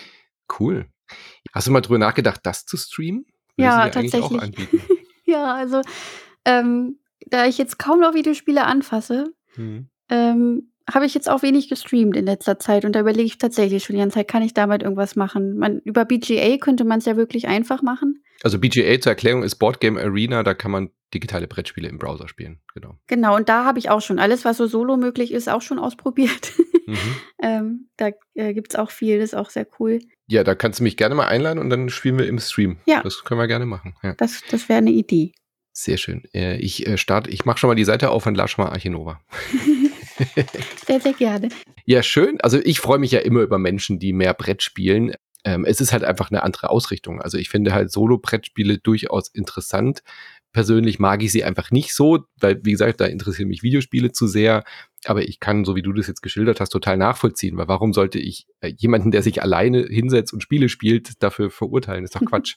Cool. Hast du mal drüber nachgedacht, das zu streamen?
Würde ja, tatsächlich. ja, also ähm, da ich jetzt kaum noch Videospiele anfasse, mhm. ähm, habe ich jetzt auch wenig gestreamt in letzter Zeit und da überlege ich tatsächlich schon die ganze Zeit, kann ich damit irgendwas machen? Man, über BGA könnte man es ja wirklich einfach machen.
Also BGA zur Erklärung ist Boardgame Arena, da kann man digitale Brettspiele im Browser spielen, genau.
Genau, und da habe ich auch schon alles, was so solo möglich ist, auch schon ausprobiert. Mhm. ähm, da äh, gibt es auch viel, das ist auch sehr cool.
Ja, da kannst du mich gerne mal einladen und dann spielen wir im Stream. Ja. Das können wir gerne machen. Ja.
Das, das wäre eine Idee.
Sehr schön. Äh, ich äh, starte, ich mache schon mal die Seite auf und lasch mal Archinova.
sehr, sehr gerne.
Ja, schön. Also ich freue mich ja immer über Menschen, die mehr Brett spielen. Ähm, es ist halt einfach eine andere Ausrichtung. Also ich finde halt Solo-Brettspiele durchaus interessant. Persönlich mag ich sie einfach nicht so, weil, wie gesagt, da interessieren mich Videospiele zu sehr. Aber ich kann, so wie du das jetzt geschildert hast, total nachvollziehen, weil warum sollte ich äh, jemanden, der sich alleine hinsetzt und Spiele spielt, dafür verurteilen? Das ist doch Quatsch.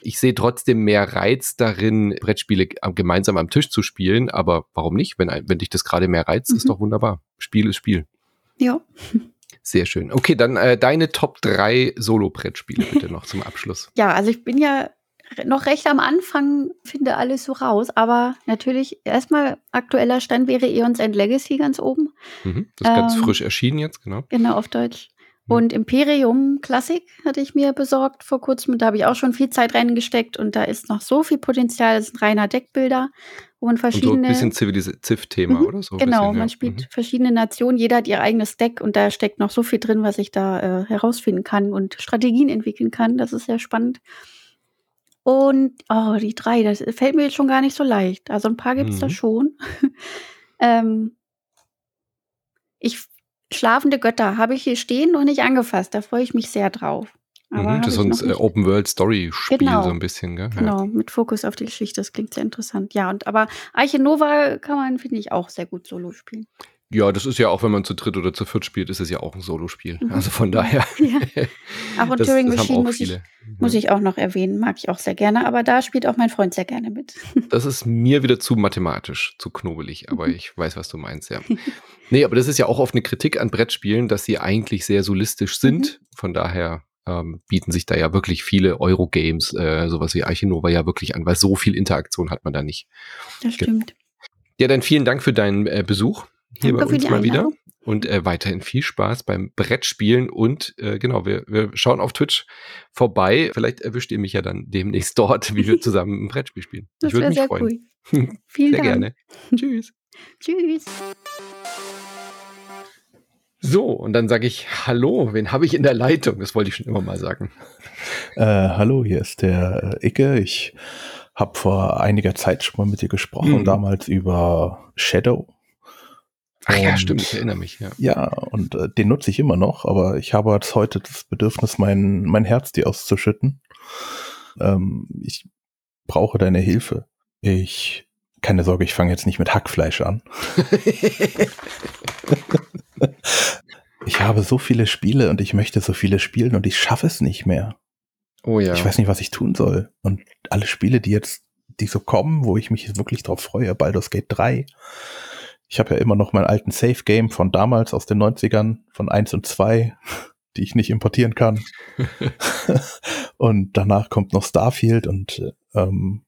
ich sehe trotzdem mehr Reiz darin, Brettspiele gemeinsam am Tisch zu spielen, aber warum nicht? Wenn, wenn dich das gerade mehr reizt, mhm. ist doch wunderbar. Spiel ist Spiel.
Ja.
Sehr schön. Okay, dann äh, deine Top 3 Solo-Brettspiele bitte noch zum Abschluss.
Ja, also ich bin ja noch recht am Anfang finde alles so raus, aber natürlich erstmal aktueller Stand wäre Eons End Legacy ganz oben.
Mhm. Das ist ganz
Ähm,
frisch erschienen jetzt, genau.
Genau, auf Deutsch.
Mhm.
Und Imperium Classic hatte ich mir besorgt vor kurzem. Da habe ich auch schon viel Zeit reingesteckt und da ist noch so viel Potenzial. Das ist ein reiner Deckbilder, wo man
Und so ein
verschiedene.
bisschen Ziv-Thema,
Mhm,
oder? So
genau,
bisschen, ja.
man spielt
Mhm.
verschiedene Nationen, jeder hat ihr eigenes Deck und da steckt noch so viel drin, was ich da äh, herausfinden kann und Strategien entwickeln kann. Das ist sehr spannend. Und oh, die drei, das fällt mir jetzt schon gar nicht so leicht. Also ein paar gibt es da
Mhm.
schon. ähm, ich schlafende Götter habe ich hier stehen, noch nicht angefasst. Da freue ich mich sehr drauf.
Mhm. Das ist ein äh,
nicht.
Open-World-Story-Spiel,
Genau.
so ein bisschen, gell? Ja.
Genau, mit Fokus auf die Geschichte. Das klingt sehr interessant. Ja, und aber Arche Nova kann man, finde ich, auch sehr gut solo spielen.
Ja, das ist ja auch, wenn man zu dritt oder zu viert spielt, ist es ja auch ein Solospiel.
Mhm.
Also von daher.
Ja. Auch in
das,
Turing
das
Machine muss ich, muss ich auch noch erwähnen. Mag ich auch sehr gerne. Aber da spielt auch mein Freund sehr gerne mit.
Das ist mir wieder zu mathematisch, zu knobelig, aber
Mhm.
ich weiß, was du meinst, ja. Nee, aber das ist ja auch oft eine Kritik an Brettspielen, dass sie eigentlich sehr solistisch sind. Von daher ähm, bieten sich da ja wirklich viele Eurogames, äh, sowas wie Arche Nova ja wirklich an, weil so viel Interaktion hat man da nicht.
Das stimmt.
Ja, dann vielen Dank für deinen äh, Besuch hier
Danke
bei uns mal wieder. Und äh, weiterhin viel Spaß beim Brettspielen und äh, genau, wir, wir schauen auf Twitch vorbei. Vielleicht erwischt ihr mich ja dann demnächst dort, wie wir zusammen ein Brettspiel spielen.
Das
ich würde mich
sehr
freuen.
cool. Vielen
Sehr
Dank.
gerne. Tschüss.
Tschüss.
So, und dann sage ich Hallo, wen habe ich in der Leitung? Das wollte ich schon immer mal sagen.
Äh, hallo, hier ist der äh, Icke. Ich habe vor einiger Zeit schon mal mit dir gesprochen,
Mhm.
damals über Shadow.
Ach ja, stimmt, ich erinnere mich, ja.
Ja, und äh, den nutze ich immer noch, aber ich habe jetzt heute das Bedürfnis, mein, mein Herz dir auszuschütten. Ähm, ich brauche deine Hilfe. Ich, keine Sorge, ich fange jetzt nicht mit Hackfleisch an. Ich habe so viele Spiele und ich möchte so viele spielen und ich schaffe es nicht mehr.
oh ja.
Ich weiß nicht, was ich tun soll. Und alle Spiele, die jetzt, die so kommen, wo ich mich wirklich drauf freue, Baldur's Gate 3. Ich habe ja immer noch meinen alten Safe Game von damals aus den 90ern, von 1 und 2, die ich nicht importieren kann. und danach kommt noch Starfield und ähm,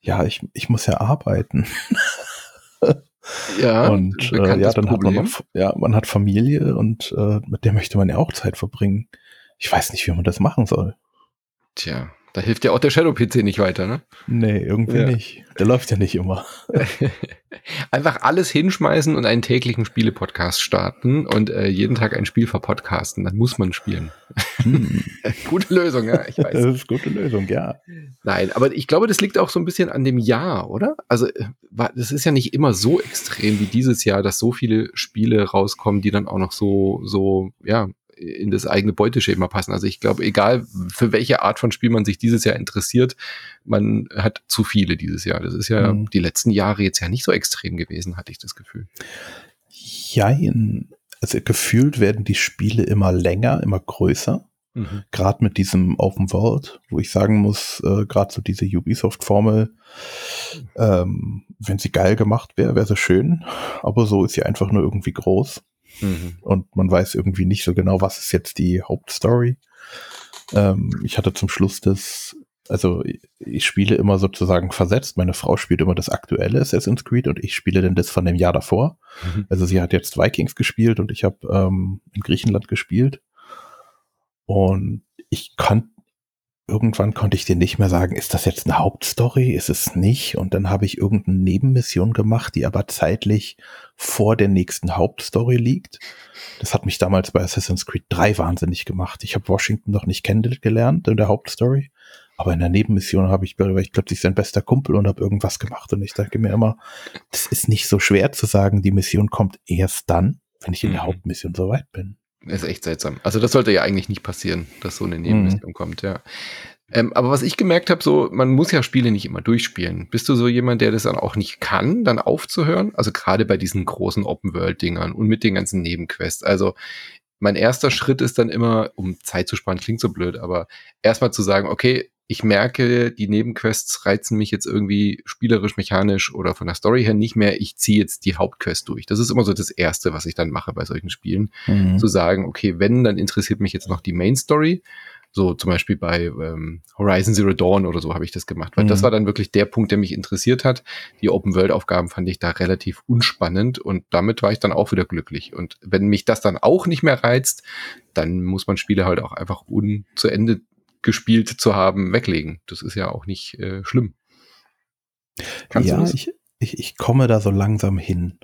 ja, ich, ich muss ja arbeiten.
ja,
und äh, ja, dann hat man
Problem.
noch, ja, man hat Familie und äh, mit der möchte man ja auch Zeit verbringen. Ich weiß nicht, wie man das machen soll.
Tja, da hilft ja auch der Shadow-PC nicht weiter, ne?
Nee, irgendwie
Ja.
nicht. Der läuft ja nicht immer.
Einfach alles hinschmeißen und einen täglichen Spiele-Podcast starten und äh, jeden Tag ein Spiel verpodcasten. Dann muss man spielen.
Hm.
Gute Lösung, ja, ich weiß.
Das ist eine gute Lösung, ja.
Nein, aber ich glaube, das liegt auch so ein bisschen an dem Jahr, oder? Also, äh, das ist ja nicht immer so extrem wie dieses Jahr, dass so viele Spiele rauskommen, die dann auch noch so, so, ja, in das eigene Beuteschema passen. Also ich glaube, egal für welche Art von Spiel man sich dieses Jahr interessiert, man hat zu viele dieses Jahr. Das ist ja
Mhm.
die letzten Jahre jetzt ja nicht so extrem gewesen, hatte ich das Gefühl.
Jein. Also gefühlt werden die Spiele immer länger, immer größer.
Mhm.
Gerade mit diesem Open World, wo ich sagen muss, äh, gerade so diese Ubisoft-Formel, ähm, wenn sie geil gemacht wäre, wäre sie schön. Aber so ist sie einfach nur irgendwie groß.
Mhm.
und man weiß irgendwie nicht so genau, was ist jetzt die Hauptstory. Ähm, ich hatte zum Schluss das, also ich, spiele immer sozusagen versetzt. Meine Frau spielt immer das aktuelle Assassin's Creed und ich spiele dann das von dem Jahr davor.
Mhm.
Also sie hat jetzt Vikings gespielt und ich habe ähm, in Griechenland gespielt. Und ich konnte, irgendwann konnte ich dir nicht mehr sagen, ist das jetzt eine Hauptstory, ist es nicht? Und dann habe ich irgendeine Nebenmission gemacht, die aber zeitlich vor der nächsten Hauptstory liegt. Das hat mich damals bei Assassin's Creed 3 wahnsinnig gemacht. Ich habe Washington noch nicht kennengelernt in der Hauptstory. Aber in der Nebenmission habe ich, ich plötzlich sein bester Kumpel und habe irgendwas gemacht. Und ich sage mir immer, das ist nicht so schwer zu sagen, die Mission kommt erst dann, wenn ich in der
Mhm.
Hauptmission soweit bin.
Ist echt seltsam. Also das sollte ja eigentlich nicht passieren, dass so eine
Mhm.
Nebenmission kommt, ja. Ähm, aber was ich gemerkt habe, so, man muss ja Spiele nicht immer durchspielen. Bist du so jemand, der das dann auch nicht kann, dann aufzuhören? Also gerade bei diesen großen Open-World-Dingern und mit den ganzen Nebenquests. Also mein erster Schritt ist dann immer, um Zeit zu sparen, klingt so blöd, aber erstmal zu sagen, okay, ich merke, die Nebenquests reizen mich jetzt irgendwie spielerisch, mechanisch oder von der Story her nicht mehr. Ich ziehe jetzt die Hauptquest durch. Das ist immer so das Erste, was ich dann mache bei solchen Spielen
Mhm.
zu sagen, okay, wenn, dann interessiert mich jetzt noch die Main Story. So zum Beispiel bei ähm, Horizon Zero Dawn oder so habe ich das gemacht, weil mhm. das war dann wirklich der Punkt, der mich interessiert hat. Die Open-World-Aufgaben fand ich da relativ unspannend und damit war ich dann auch wieder glücklich. Und wenn mich das dann auch nicht mehr reizt, dann muss man Spiele halt auch einfach un zu Ende gespielt zu haben, weglegen. Das ist ja auch nicht äh, schlimm.
Kannst ja, ich, ich, ich komme da so langsam hin.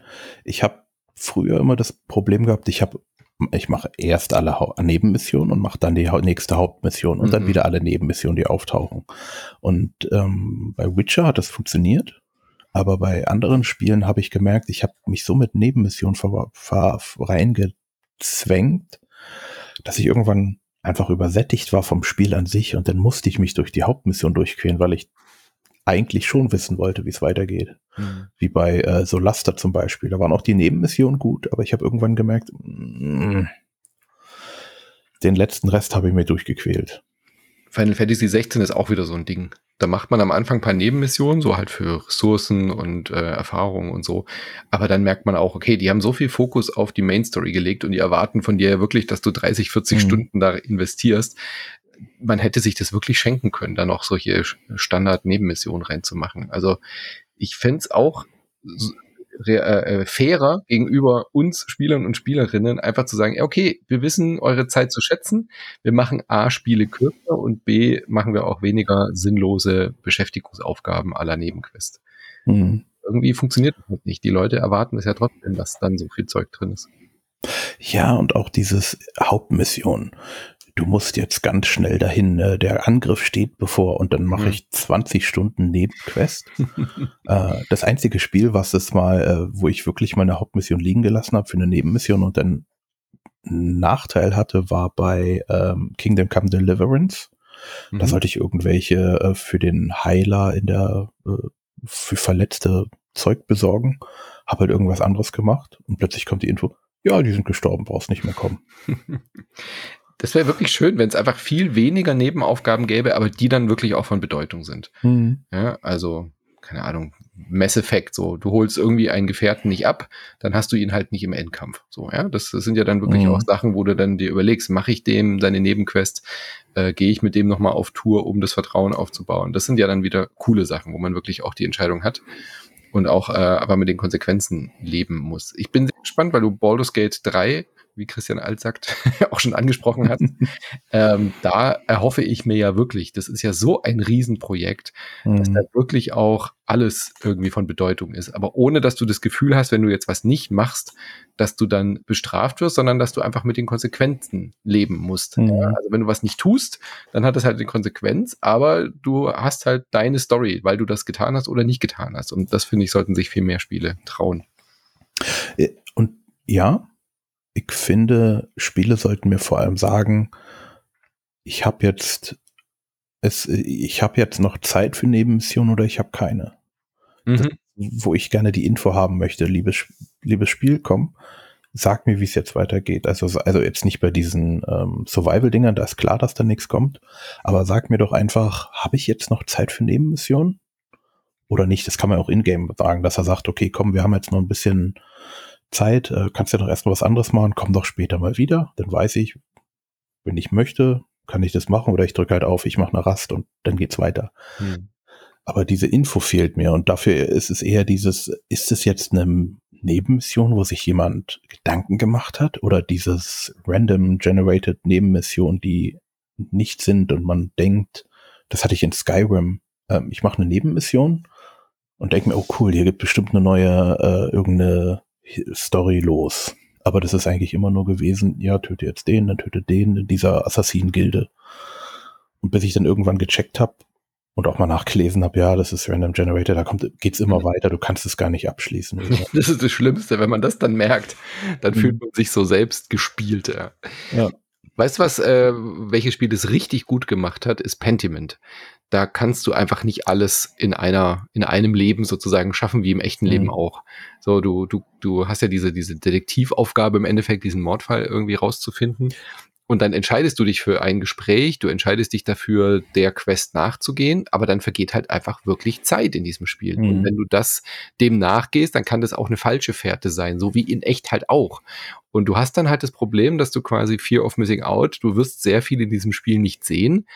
Ich habe früher immer das Problem gehabt, ich habe ich mache erst alle ha Nebenmissionen und mache dann die ha nächste Hauptmission und mhm. dann wieder alle Nebenmissionen, die auftauchen. Und ähm, bei Witcher hat das funktioniert, aber bei anderen Spielen habe ich gemerkt, ich habe mich so mit Nebenmissionen reingezwängt, dass ich irgendwann einfach übersättigt war vom Spiel an sich und dann musste ich mich durch die Hauptmission durchqueren, weil ich eigentlich schon wissen wollte, wie es weitergeht. Mhm. Wie bei äh, Solaster zum Beispiel. Da waren auch die Nebenmissionen gut, aber ich habe irgendwann gemerkt, mh, mm, den letzten Rest habe ich mir durchgequält.
Final Fantasy 16 ist auch wieder so ein Ding. Da macht man am Anfang ein paar Nebenmissionen, so halt für Ressourcen und äh, Erfahrungen und so. Aber dann merkt man auch, okay, die haben so viel Fokus auf die Main Story gelegt und die erwarten von dir ja wirklich, dass du 30, 40 mhm. Stunden da investierst man hätte sich das wirklich schenken können, da noch solche Standard-Nebenmissionen reinzumachen. Also ich fände es auch äh, äh, fairer gegenüber uns Spielern und Spielerinnen, einfach zu sagen, okay, wir wissen eure Zeit zu schätzen, wir machen A, Spiele kürzer und B, machen wir auch weniger sinnlose Beschäftigungsaufgaben aller Nebenquest. Mhm. Irgendwie funktioniert das nicht. Die Leute erwarten es ja trotzdem, dass dann so viel Zeug drin ist.
Ja, und auch dieses Hauptmission du musst jetzt ganz schnell dahin, ne? der Angriff steht bevor und dann mache mhm. ich 20 Stunden Nebenquest. äh, das einzige Spiel, was es mal, äh, wo ich wirklich meine Hauptmission liegen gelassen habe für eine Nebenmission und dann einen Nachteil hatte, war bei ähm, Kingdom Come Deliverance. Mhm. Da sollte ich irgendwelche äh, für den Heiler in der äh, für verletzte Zeug besorgen. Habe halt irgendwas anderes gemacht und plötzlich kommt die Info, ja, die sind gestorben, brauchst nicht mehr kommen.
Das wäre wirklich schön, wenn es einfach viel weniger Nebenaufgaben gäbe, aber die dann wirklich auch von Bedeutung sind. Mhm. Ja, also, keine Ahnung, Mass Effect, so, du holst irgendwie einen Gefährten nicht ab, dann hast du ihn halt nicht im Endkampf. So, ja. Das, das sind ja dann wirklich mhm. auch Sachen, wo du dann dir überlegst, mache ich dem seine Nebenquest, äh, gehe ich mit dem nochmal auf Tour, um das Vertrauen aufzubauen. Das sind ja dann wieder coole Sachen, wo man wirklich auch die Entscheidung hat und auch äh, aber mit den Konsequenzen leben muss. Ich bin sehr gespannt, weil du Baldur's Gate 3 wie Christian Alt sagt, auch schon angesprochen hat. ähm, da erhoffe ich mir ja wirklich, das ist ja so ein Riesenprojekt, mhm. dass da wirklich auch alles irgendwie von Bedeutung ist. Aber ohne, dass du das Gefühl hast, wenn du jetzt was nicht machst, dass du dann bestraft wirst, sondern dass du einfach mit den Konsequenzen leben musst. Mhm. Also wenn du was nicht tust, dann hat das halt eine Konsequenz, aber du hast halt deine Story, weil du das getan hast oder nicht getan hast. Und das finde ich, sollten sich viel mehr Spiele trauen.
Äh, und ja, ich finde, Spiele sollten mir vor allem sagen, ich habe jetzt es, ich habe jetzt noch Zeit für Nebenmissionen oder ich habe keine. Mhm. Das, wo ich gerne die Info haben möchte, liebes, liebes Spiel, komm, sag mir, wie es jetzt weitergeht. Also, also jetzt nicht bei diesen ähm, Survival-Dingern, da ist klar, dass da nichts kommt, aber sag mir doch einfach, habe ich jetzt noch Zeit für Nebenmissionen? Oder nicht? Das kann man auch in-game sagen, dass er sagt, okay, komm, wir haben jetzt noch ein bisschen Zeit, äh, kannst ja doch erstmal was anderes machen, komm doch später mal wieder, dann weiß ich, wenn ich möchte, kann ich das machen oder ich drücke halt auf, ich mache eine Rast und dann geht's weiter. Hm. Aber diese Info fehlt mir und dafür ist es eher dieses, ist es jetzt eine Nebenmission, wo sich jemand Gedanken gemacht hat oder dieses random generated Nebenmission, die nicht sind und man denkt, das hatte ich in Skyrim, ähm, ich mache eine Nebenmission und denke mir, oh cool, hier gibt bestimmt eine neue, äh, irgendeine Story los. Aber das ist eigentlich immer nur gewesen, ja, töte jetzt den, dann töte den in dieser Assassinen-Gilde. Und bis ich dann irgendwann gecheckt habe und auch mal nachgelesen habe, ja, das ist Random Generator, da kommt, geht's immer mhm. weiter, du kannst es gar nicht abschließen.
das ist das Schlimmste, wenn man das dann merkt, dann mhm. fühlt man sich so selbst gespielt. Ja. ja. Weißt du was, äh, welches Spiel das richtig gut gemacht hat, ist Pentiment da kannst du einfach nicht alles in einer, in einem Leben sozusagen schaffen, wie im echten Leben mhm. auch. So, du, du, du hast ja diese, diese Detektivaufgabe im Endeffekt, diesen Mordfall irgendwie rauszufinden. und dann entscheidest du dich für ein Gespräch, du entscheidest dich dafür, der Quest nachzugehen, aber dann vergeht halt einfach wirklich Zeit in diesem Spiel. Mhm. Und wenn du das dem nachgehst, dann kann das auch eine falsche Fährte sein, so wie in echt halt auch. Und du hast dann halt das Problem, dass du quasi Fear of Missing Out, du wirst sehr viel in diesem Spiel nicht sehen,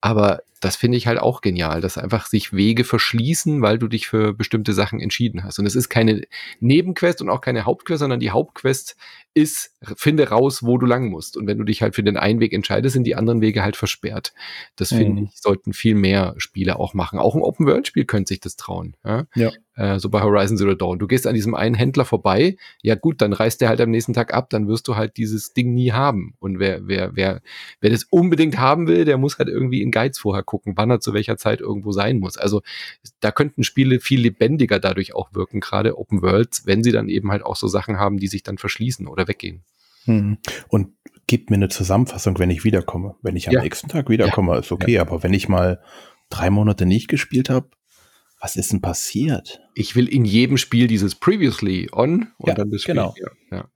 aber das finde ich halt auch genial, dass einfach sich Wege verschließen, weil du dich für bestimmte Sachen entschieden hast. Und es ist keine Nebenquest und auch keine Hauptquest, sondern die Hauptquest ist, finde raus, wo du lang musst. Und wenn du dich halt für den einen Weg entscheidest, sind die anderen Wege halt versperrt. Das mhm. finde ich, sollten viel mehr Spiele auch machen. Auch ein Open-World-Spiel könnte sich das trauen. Ja? ja. Äh, so bei Horizon Zero Dawn. Du gehst an diesem einen Händler vorbei, ja gut, dann reist der halt am nächsten Tag ab, dann wirst du halt dieses Ding nie haben. Und wer, wer, wer, wer das unbedingt haben will, der muss halt irgendwie in Guides vorher gucken, wann er zu welcher Zeit irgendwo sein muss. Also da könnten Spiele viel lebendiger dadurch auch wirken, gerade Open Worlds, wenn sie dann eben halt auch so Sachen haben, die sich dann verschließen oder weggehen.
Hm. Und gib mir eine Zusammenfassung, wenn ich wiederkomme. Wenn ich am ja. nächsten Tag wiederkomme, ja. ist okay. Ja. Aber wenn ich mal drei Monate nicht gespielt habe, was ist denn passiert?
Ich will in jedem Spiel dieses Previously on und ja, dann das Spiel. Genau. Ja, ja.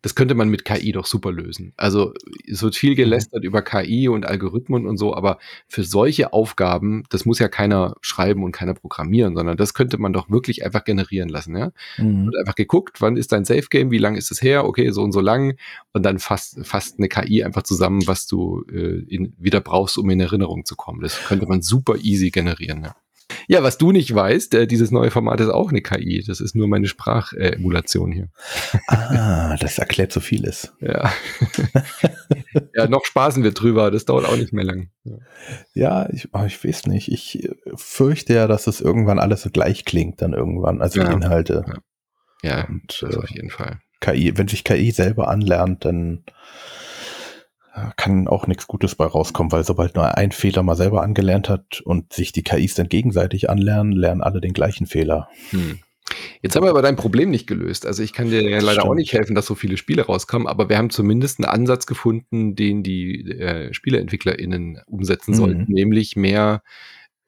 Das könnte man mit KI doch super lösen. Also es wird viel mhm. gelästert mhm. über KI und Algorithmen und so, aber für solche Aufgaben, das muss ja keiner schreiben und keiner programmieren, sondern das könnte man doch wirklich einfach generieren lassen. Ja? Mhm. Und einfach geguckt, wann ist dein Safe Game, wie lang ist es her? Okay, so und so lang. Und dann fasst, fasst eine KI einfach zusammen, was du äh, in, wieder brauchst, um in Erinnerung zu kommen. Das könnte man super easy generieren. Ja. Ja, was du nicht weißt, äh, dieses neue Format ist auch eine KI. Das ist nur meine Sprachemulation hier.
Ah, das erklärt so vieles.
Ja. ja, noch spaßen wir drüber. Das dauert auch nicht mehr lang.
Ja, ich, oh, ich weiß nicht. Ich äh, fürchte ja, dass es irgendwann alles so gleich klingt dann irgendwann. Also ja. die Inhalte.
Ja, ja Und, das äh, auf jeden Fall.
KI, wenn sich KI selber anlernt, dann kann auch nichts Gutes bei rauskommen, weil sobald nur ein Fehler mal selber angelernt hat und sich die KIs dann gegenseitig anlernen, lernen alle den gleichen Fehler. Hm.
Jetzt haben wir aber dein Problem nicht gelöst. Also ich kann dir ja leider Stimmt. auch nicht helfen, dass so viele Spiele rauskommen, aber wir haben zumindest einen Ansatz gefunden, den die äh, SpieleentwicklerInnen umsetzen mhm. sollten, nämlich mehr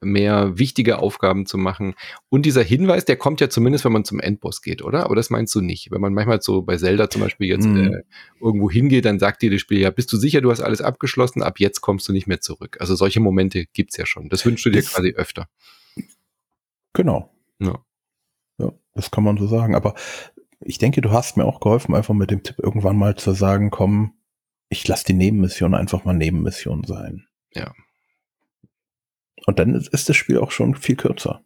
mehr wichtige Aufgaben zu machen. Und dieser Hinweis, der kommt ja zumindest, wenn man zum Endboss geht, oder? Aber das meinst du nicht. Wenn man manchmal so bei Zelda zum Beispiel jetzt mm. äh, irgendwo hingeht, dann sagt dir das Spiel ja, bist du sicher, du hast alles abgeschlossen, ab jetzt kommst du nicht mehr zurück. Also solche Momente gibt's ja schon. Das wünschst du dir das, quasi öfter.
Genau. Ja. ja, das kann man so sagen. Aber ich denke, du hast mir auch geholfen, einfach mit dem Tipp irgendwann mal zu sagen, komm, ich lasse die Nebenmission einfach mal Nebenmission sein.
Ja,
und dann ist das Spiel auch schon viel kürzer.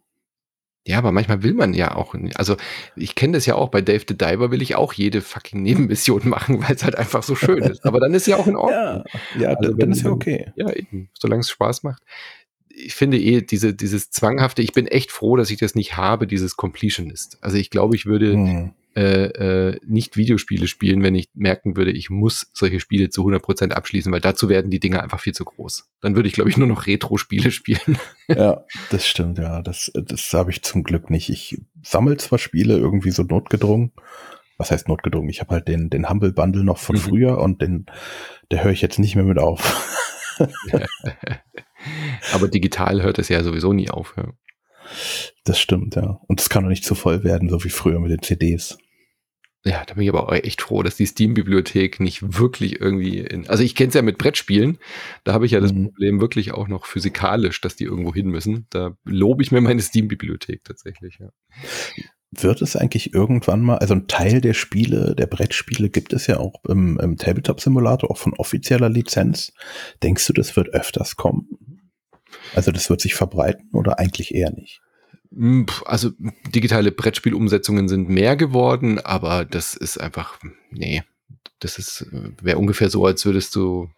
Ja, aber manchmal will man ja auch, also ich kenne das ja auch, bei Dave the Diver will ich auch jede fucking Nebenmission machen, weil es halt einfach so schön ist. Aber dann ist ja auch in Ordnung.
Ja, ja also dann ist ja okay.
Ja, eben, solange es Spaß macht. Ich finde eh, diese, dieses Zwanghafte, ich bin echt froh, dass ich das nicht habe, dieses Completionist. Also ich glaube, ich würde, hm äh, äh, nicht Videospiele spielen, wenn ich merken würde, ich muss solche Spiele zu 100% abschließen, weil dazu werden die Dinge einfach viel zu groß. Dann würde ich, glaube ich, nur noch Retro-Spiele spielen.
ja, das stimmt, ja. Das, das habe ich zum Glück nicht. Ich sammle zwar Spiele irgendwie so notgedrungen. Was heißt notgedrungen? Ich habe halt den, den Humble Bundle noch von mhm. früher und den, der höre ich jetzt nicht mehr mit auf.
Aber digital hört es ja sowieso nie auf. Ja.
Das stimmt, ja. Und es kann doch nicht zu voll werden, so wie früher mit den CDs.
Ja, da bin ich aber auch echt froh, dass die Steam-Bibliothek nicht wirklich irgendwie in. Also ich kenne es ja mit Brettspielen, da habe ich ja das mhm. Problem wirklich auch noch physikalisch, dass die irgendwo hin müssen. Da lobe ich mir meine Steam-Bibliothek tatsächlich, ja.
Wird es eigentlich irgendwann mal, also ein Teil der Spiele, der Brettspiele gibt es ja auch im, im Tabletop-Simulator, auch von offizieller Lizenz. Denkst du, das wird öfters kommen? Also das wird sich verbreiten oder eigentlich eher nicht?
Hm, also digitale Brettspielumsetzungen sind mehr geworden, aber das ist einfach, nee, das ist, wäre ungefähr so, als würdest du,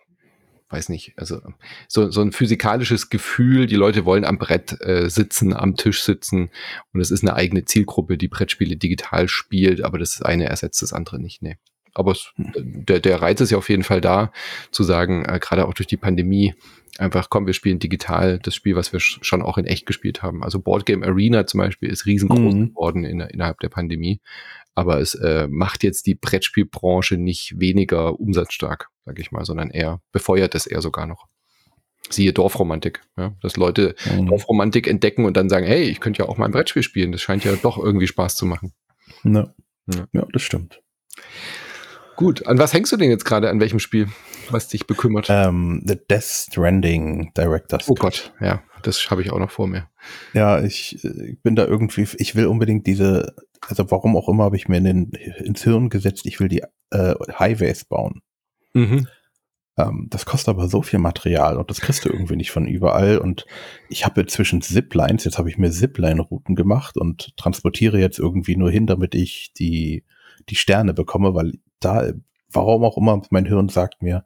weiß nicht, also so, so ein physikalisches Gefühl, die Leute wollen am Brett äh, sitzen, am Tisch sitzen und es ist eine eigene Zielgruppe, die Brettspiele digital spielt, aber das eine ersetzt das andere nicht, nee. Aber es, hm. der, der Reiz ist ja auf jeden Fall da, zu sagen, äh, gerade auch durch die Pandemie, einfach, komm, wir spielen digital das Spiel, was wir schon auch in echt gespielt haben. Also Boardgame Arena zum Beispiel ist riesengroß mhm. geworden in, innerhalb der Pandemie. Aber es äh, macht jetzt die Brettspielbranche nicht weniger umsatzstark, sage ich mal, sondern eher befeuert es eher sogar noch. Siehe Dorfromantik, ja, dass Leute mhm. Dorfromantik entdecken und dann sagen, hey, ich könnte ja auch mal ein Brettspiel spielen. Das scheint ja doch irgendwie Spaß zu machen.
Ja, ja. ja das stimmt.
Gut, an was hängst du denn jetzt gerade, an welchem Spiel, was dich bekümmert?
Ähm, The Death Stranding Director's
oh Gott, ja, das habe ich auch noch vor mir.
Ja, ich, äh, ich bin da irgendwie, ich will unbedingt diese, also warum auch immer habe ich mir in den, ins Hirn gesetzt, ich will die äh, Highways bauen.
Mhm.
Ähm, das kostet aber so viel Material und das kriegst du irgendwie nicht von überall. Und ich habe zwischen Ziplines, jetzt habe ich mir Zipline-Routen gemacht und transportiere jetzt irgendwie nur hin, damit ich die, die Sterne bekomme, weil da, warum auch immer, mein Hirn sagt mir,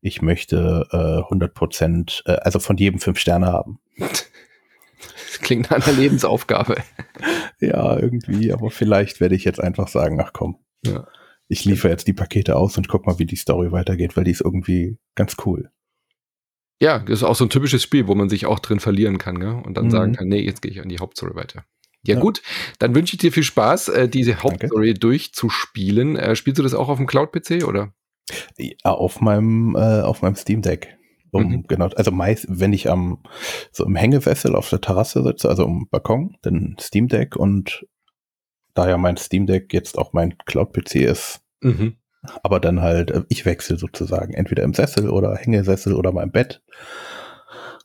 ich möchte äh, 100 Prozent, äh, also von jedem fünf Sterne haben.
Das klingt nach einer Lebensaufgabe.
ja, irgendwie, aber vielleicht werde ich jetzt einfach sagen, ach komm.
Ja.
Ich liefere jetzt die Pakete aus und guck mal, wie die Story weitergeht, weil die ist irgendwie ganz cool.
Ja, das ist auch so ein typisches Spiel, wo man sich auch drin verlieren kann, gell? und dann
Mhm.
sagen kann, nee, jetzt gehe ich an die Hauptstory weiter. Ja,
Ja.
gut, dann wünsche ich dir viel Spaß, äh, diese Hauptstory durchzuspielen. Äh, spielst du das auch auf dem Cloud-PC oder?
Ja, auf meinem, äh, auf meinem Steam Deck. Um,
Mhm.
Genau, also meist, wenn ich am, so im Hängewessel auf der Terrasse sitze, also im Balkon, dann Steam Deck und da ja mein Steam Deck jetzt auch mein Cloud-PC ist,
Mhm.
aber dann halt, äh, ich wechsle sozusagen, entweder im Sessel oder Hängesessel oder mal im Bett.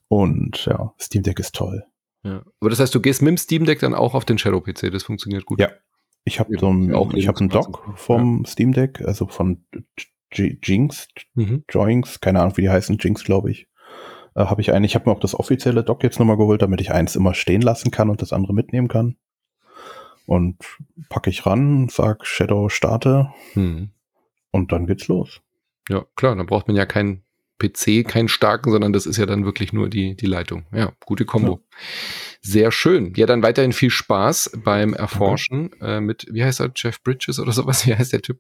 Und ja, Steam Deck ist toll.
Ja. Aber das heißt, du gehst mit dem Steam Deck dann auch auf den Shadow-PC, das funktioniert gut.
Ja. Ich habe
Ja,
so ein,
ja, auch
ich habe einen. Dock vom Steam Deck, also von J- Jinx,
Mhm.
Joinks, keine Ahnung, wie die heißen, Jinx, glaube ich. Äh, habe ich einen. Ich habe mir auch das offizielle Dock jetzt nochmal geholt, damit ich eins immer stehen lassen kann und das andere mitnehmen kann. Und packe ich ran, sag Shadow starte
Mhm.
und dann geht's los.
Ja, klar, dann braucht man ja keinen PC, keinen starken, sondern das ist ja dann wirklich nur die, die Leitung. Ja, gute Kombo. Sehr schön. Ja, dann weiterhin viel Spaß beim Erforschen äh, mit, wie heißt er, Jeff Bridges oder sowas? Wie heißt der Typ?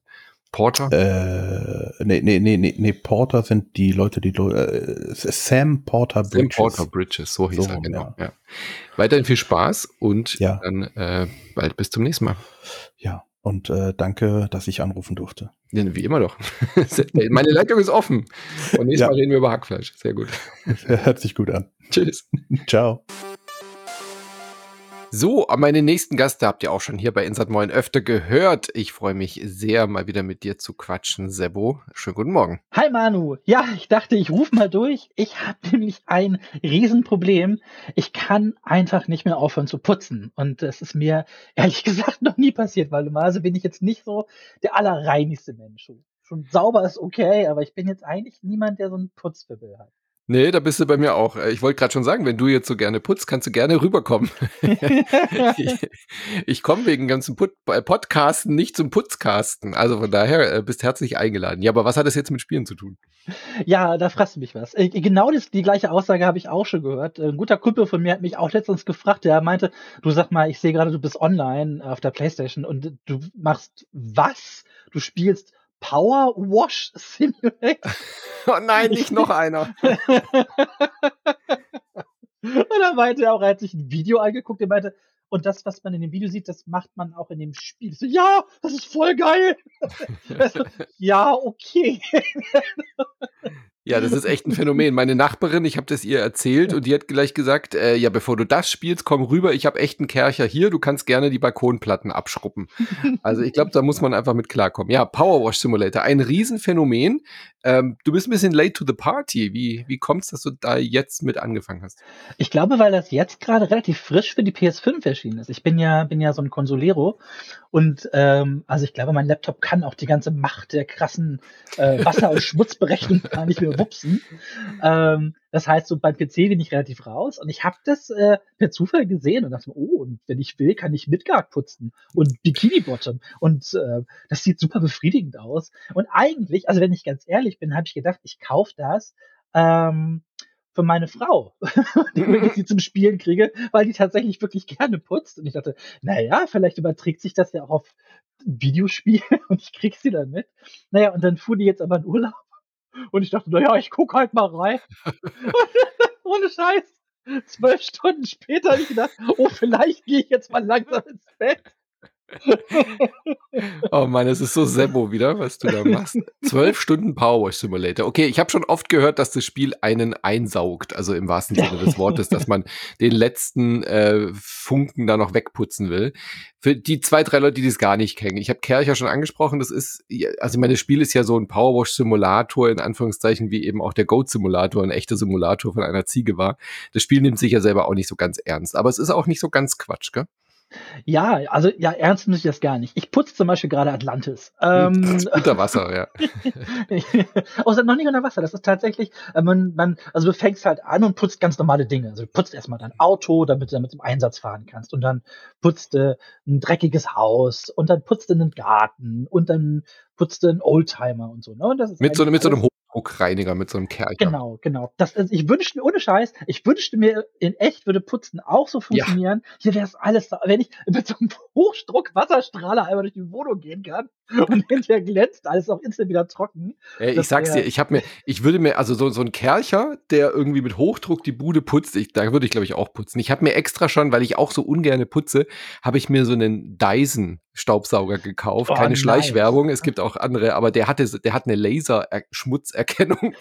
Porter?
Äh, nee, nee, nee, nee, nee, Porter sind die Leute, die äh, Sam Porter
Sam
Bridges.
Porter Bridges, so hieß
So
er, genau. Ja. Weiterhin viel Spaß und
Ja.
dann äh, bald bis zum nächsten Mal.
Ja, und äh, danke, dass ich anrufen durfte.
Wie immer doch. Meine Leitung ist offen. Und nächstes
Ja.
Mal reden wir über Hackfleisch. Sehr gut.
Hört sich gut an.
Tschüss.
Ciao.
So, meinen nächsten Gast habt ihr auch schon hier bei Insert Moin öfter gehört. Ich freue mich sehr, mal wieder mit dir zu quatschen, Sebo. Schönen guten Morgen.
Hi Manu. Ja, ich dachte, ich rufe mal durch. Ich habe nämlich ein Riesenproblem. Ich kann einfach nicht mehr aufhören zu putzen. Und das ist mir ehrlich gesagt noch nie passiert, weil normalerweise bin ich jetzt nicht so der allerreinigste Mensch. Schon sauber ist okay, aber ich bin jetzt eigentlich niemand, der so einen Putzfibbel hat.
Nee, da bist du bei mir auch. Äh, Ich wollte gerade schon sagen, wenn du jetzt so gerne putzt, kannst du gerne rüberkommen. ich ich komme wegen ganzen Put äh, Podcasten nicht zum Putzcasten. Also von daher äh, bist herzlich eingeladen. Ja, aber was hat das jetzt mit Spielen zu tun?
Ja, da fragst du mich was. Genau das, die gleiche Aussage habe ich auch schon gehört. Ein guter Kumpel von mir hat mich auch letztens gefragt, der meinte, du sag mal, ich sehe gerade, du bist online auf der Playstation und du machst was? Du spielst Power Wash Simulator?
Oh nein, nicht noch einer.
Und dann meinte er auch, er hat sich ein Video angeguckt, er meinte, und das, was man in dem Video sieht, das macht man auch in dem Spiel. So, ja, das ist voll geil. Ja, okay.
Ja, das ist echt ein Phänomen. Meine Nachbarin, ich habe das ihr erzählt und die hat gleich gesagt, äh, ja, bevor du das spielst, komm rüber, ich habe echt einen Kercher hier, du kannst gerne die Balkonplatten abschruppen. Also ich glaube, da muss man einfach mit klarkommen. Ja, Powerwash Simulator, ein Riesenphänomen. Ähm, du bist ein bisschen late to the party. Wie, wie kommt's, dass du da jetzt mit angefangen hast?
Ich glaube, weil das jetzt gerade relativ frisch für die PS5 erschienen ist. Ich bin ja, bin ja so ein Consolero und ähm, also ich glaube, mein Laptop kann auch die ganze Macht der krassen äh, Wasser- und Schmutzberechnung gar nicht mehr wupsen. Ähm, das heißt, so beim PC bin ich relativ raus und ich habe das äh, per Zufall gesehen und dachte oh, und wenn ich will, kann ich Midgard putzen und Bikini Bottom und äh, das sieht super befriedigend aus. Und eigentlich, also wenn ich ganz ehrlich bin, habe ich gedacht, ich kaufe das ähm, für meine Frau, damit ich sie zum Spielen kriege, weil die tatsächlich wirklich gerne putzt. Und ich dachte, naja, vielleicht überträgt sich das ja auch auf Videospiele und ich krieg sie dann mit. Naja, und dann fuhr die jetzt aber in Urlaub. Und ich dachte, naja, ich guck halt mal rein. Ohne Scheiß. Zwölf Stunden später habe ich gedacht, oh, vielleicht gehe ich jetzt mal langsam ins Bett.
oh Mann, es ist so Sebo wieder, was du da machst. Zwölf Stunden Powerwash Simulator. Okay, ich habe schon oft gehört, dass das Spiel einen einsaugt, also im wahrsten Sinne des Wortes, dass man den letzten äh, Funken da noch wegputzen will. Für die zwei, drei Leute, die das gar nicht kennen. Ich habe Kercher schon angesprochen, das ist, also ich meine, das Spiel ist ja so ein Powerwash Simulator, in Anführungszeichen, wie eben auch der Goat Simulator, ein echter Simulator von einer Ziege war. Das Spiel nimmt sich ja selber auch nicht so ganz ernst, aber es ist auch nicht so ganz Quatsch, gell?
Ja, also ja, ernst muss ich das gar nicht. Ich putze zum Beispiel gerade Atlantis.
Ähm, unter Wasser, ja.
Außer noch nicht unter Wasser. Das ist tatsächlich, äh, man, man, also du fängst halt an und putzt ganz normale Dinge. Also du putzt erstmal dein Auto, damit du damit zum Einsatz fahren kannst. Und dann putzt du ein dreckiges Haus und dann putzt du einen Garten und dann putzt du einen Oldtimer und so. Ne? Und
das ist mit, so, mit so einem Druckreiniger mit so einem Kerl.
Genau, genau. Das, also ich wünschte mir, ohne Scheiß, ich wünschte mir, in echt würde Putzen auch so funktionieren. Ja. Hier wäre es alles, wenn ich mit so einem Hochdruck-Wasserstrahler einmal durch die Wohnung gehen kann und hinterher glänzt alles auch instant wieder trocken.
Ey, ich sag's dir, ich habe mir, ich würde mir, also so, so ein Kercher, der irgendwie mit Hochdruck die Bude putzt, ich, da würde ich glaube ich auch putzen. Ich habe mir extra schon, weil ich auch so ungerne putze, habe ich mir so einen Dyson Staubsauger gekauft. Oh, Keine nice. Schleichwerbung, es gibt auch andere, aber der hatte, der hat eine Laser-Schmutzerkennung.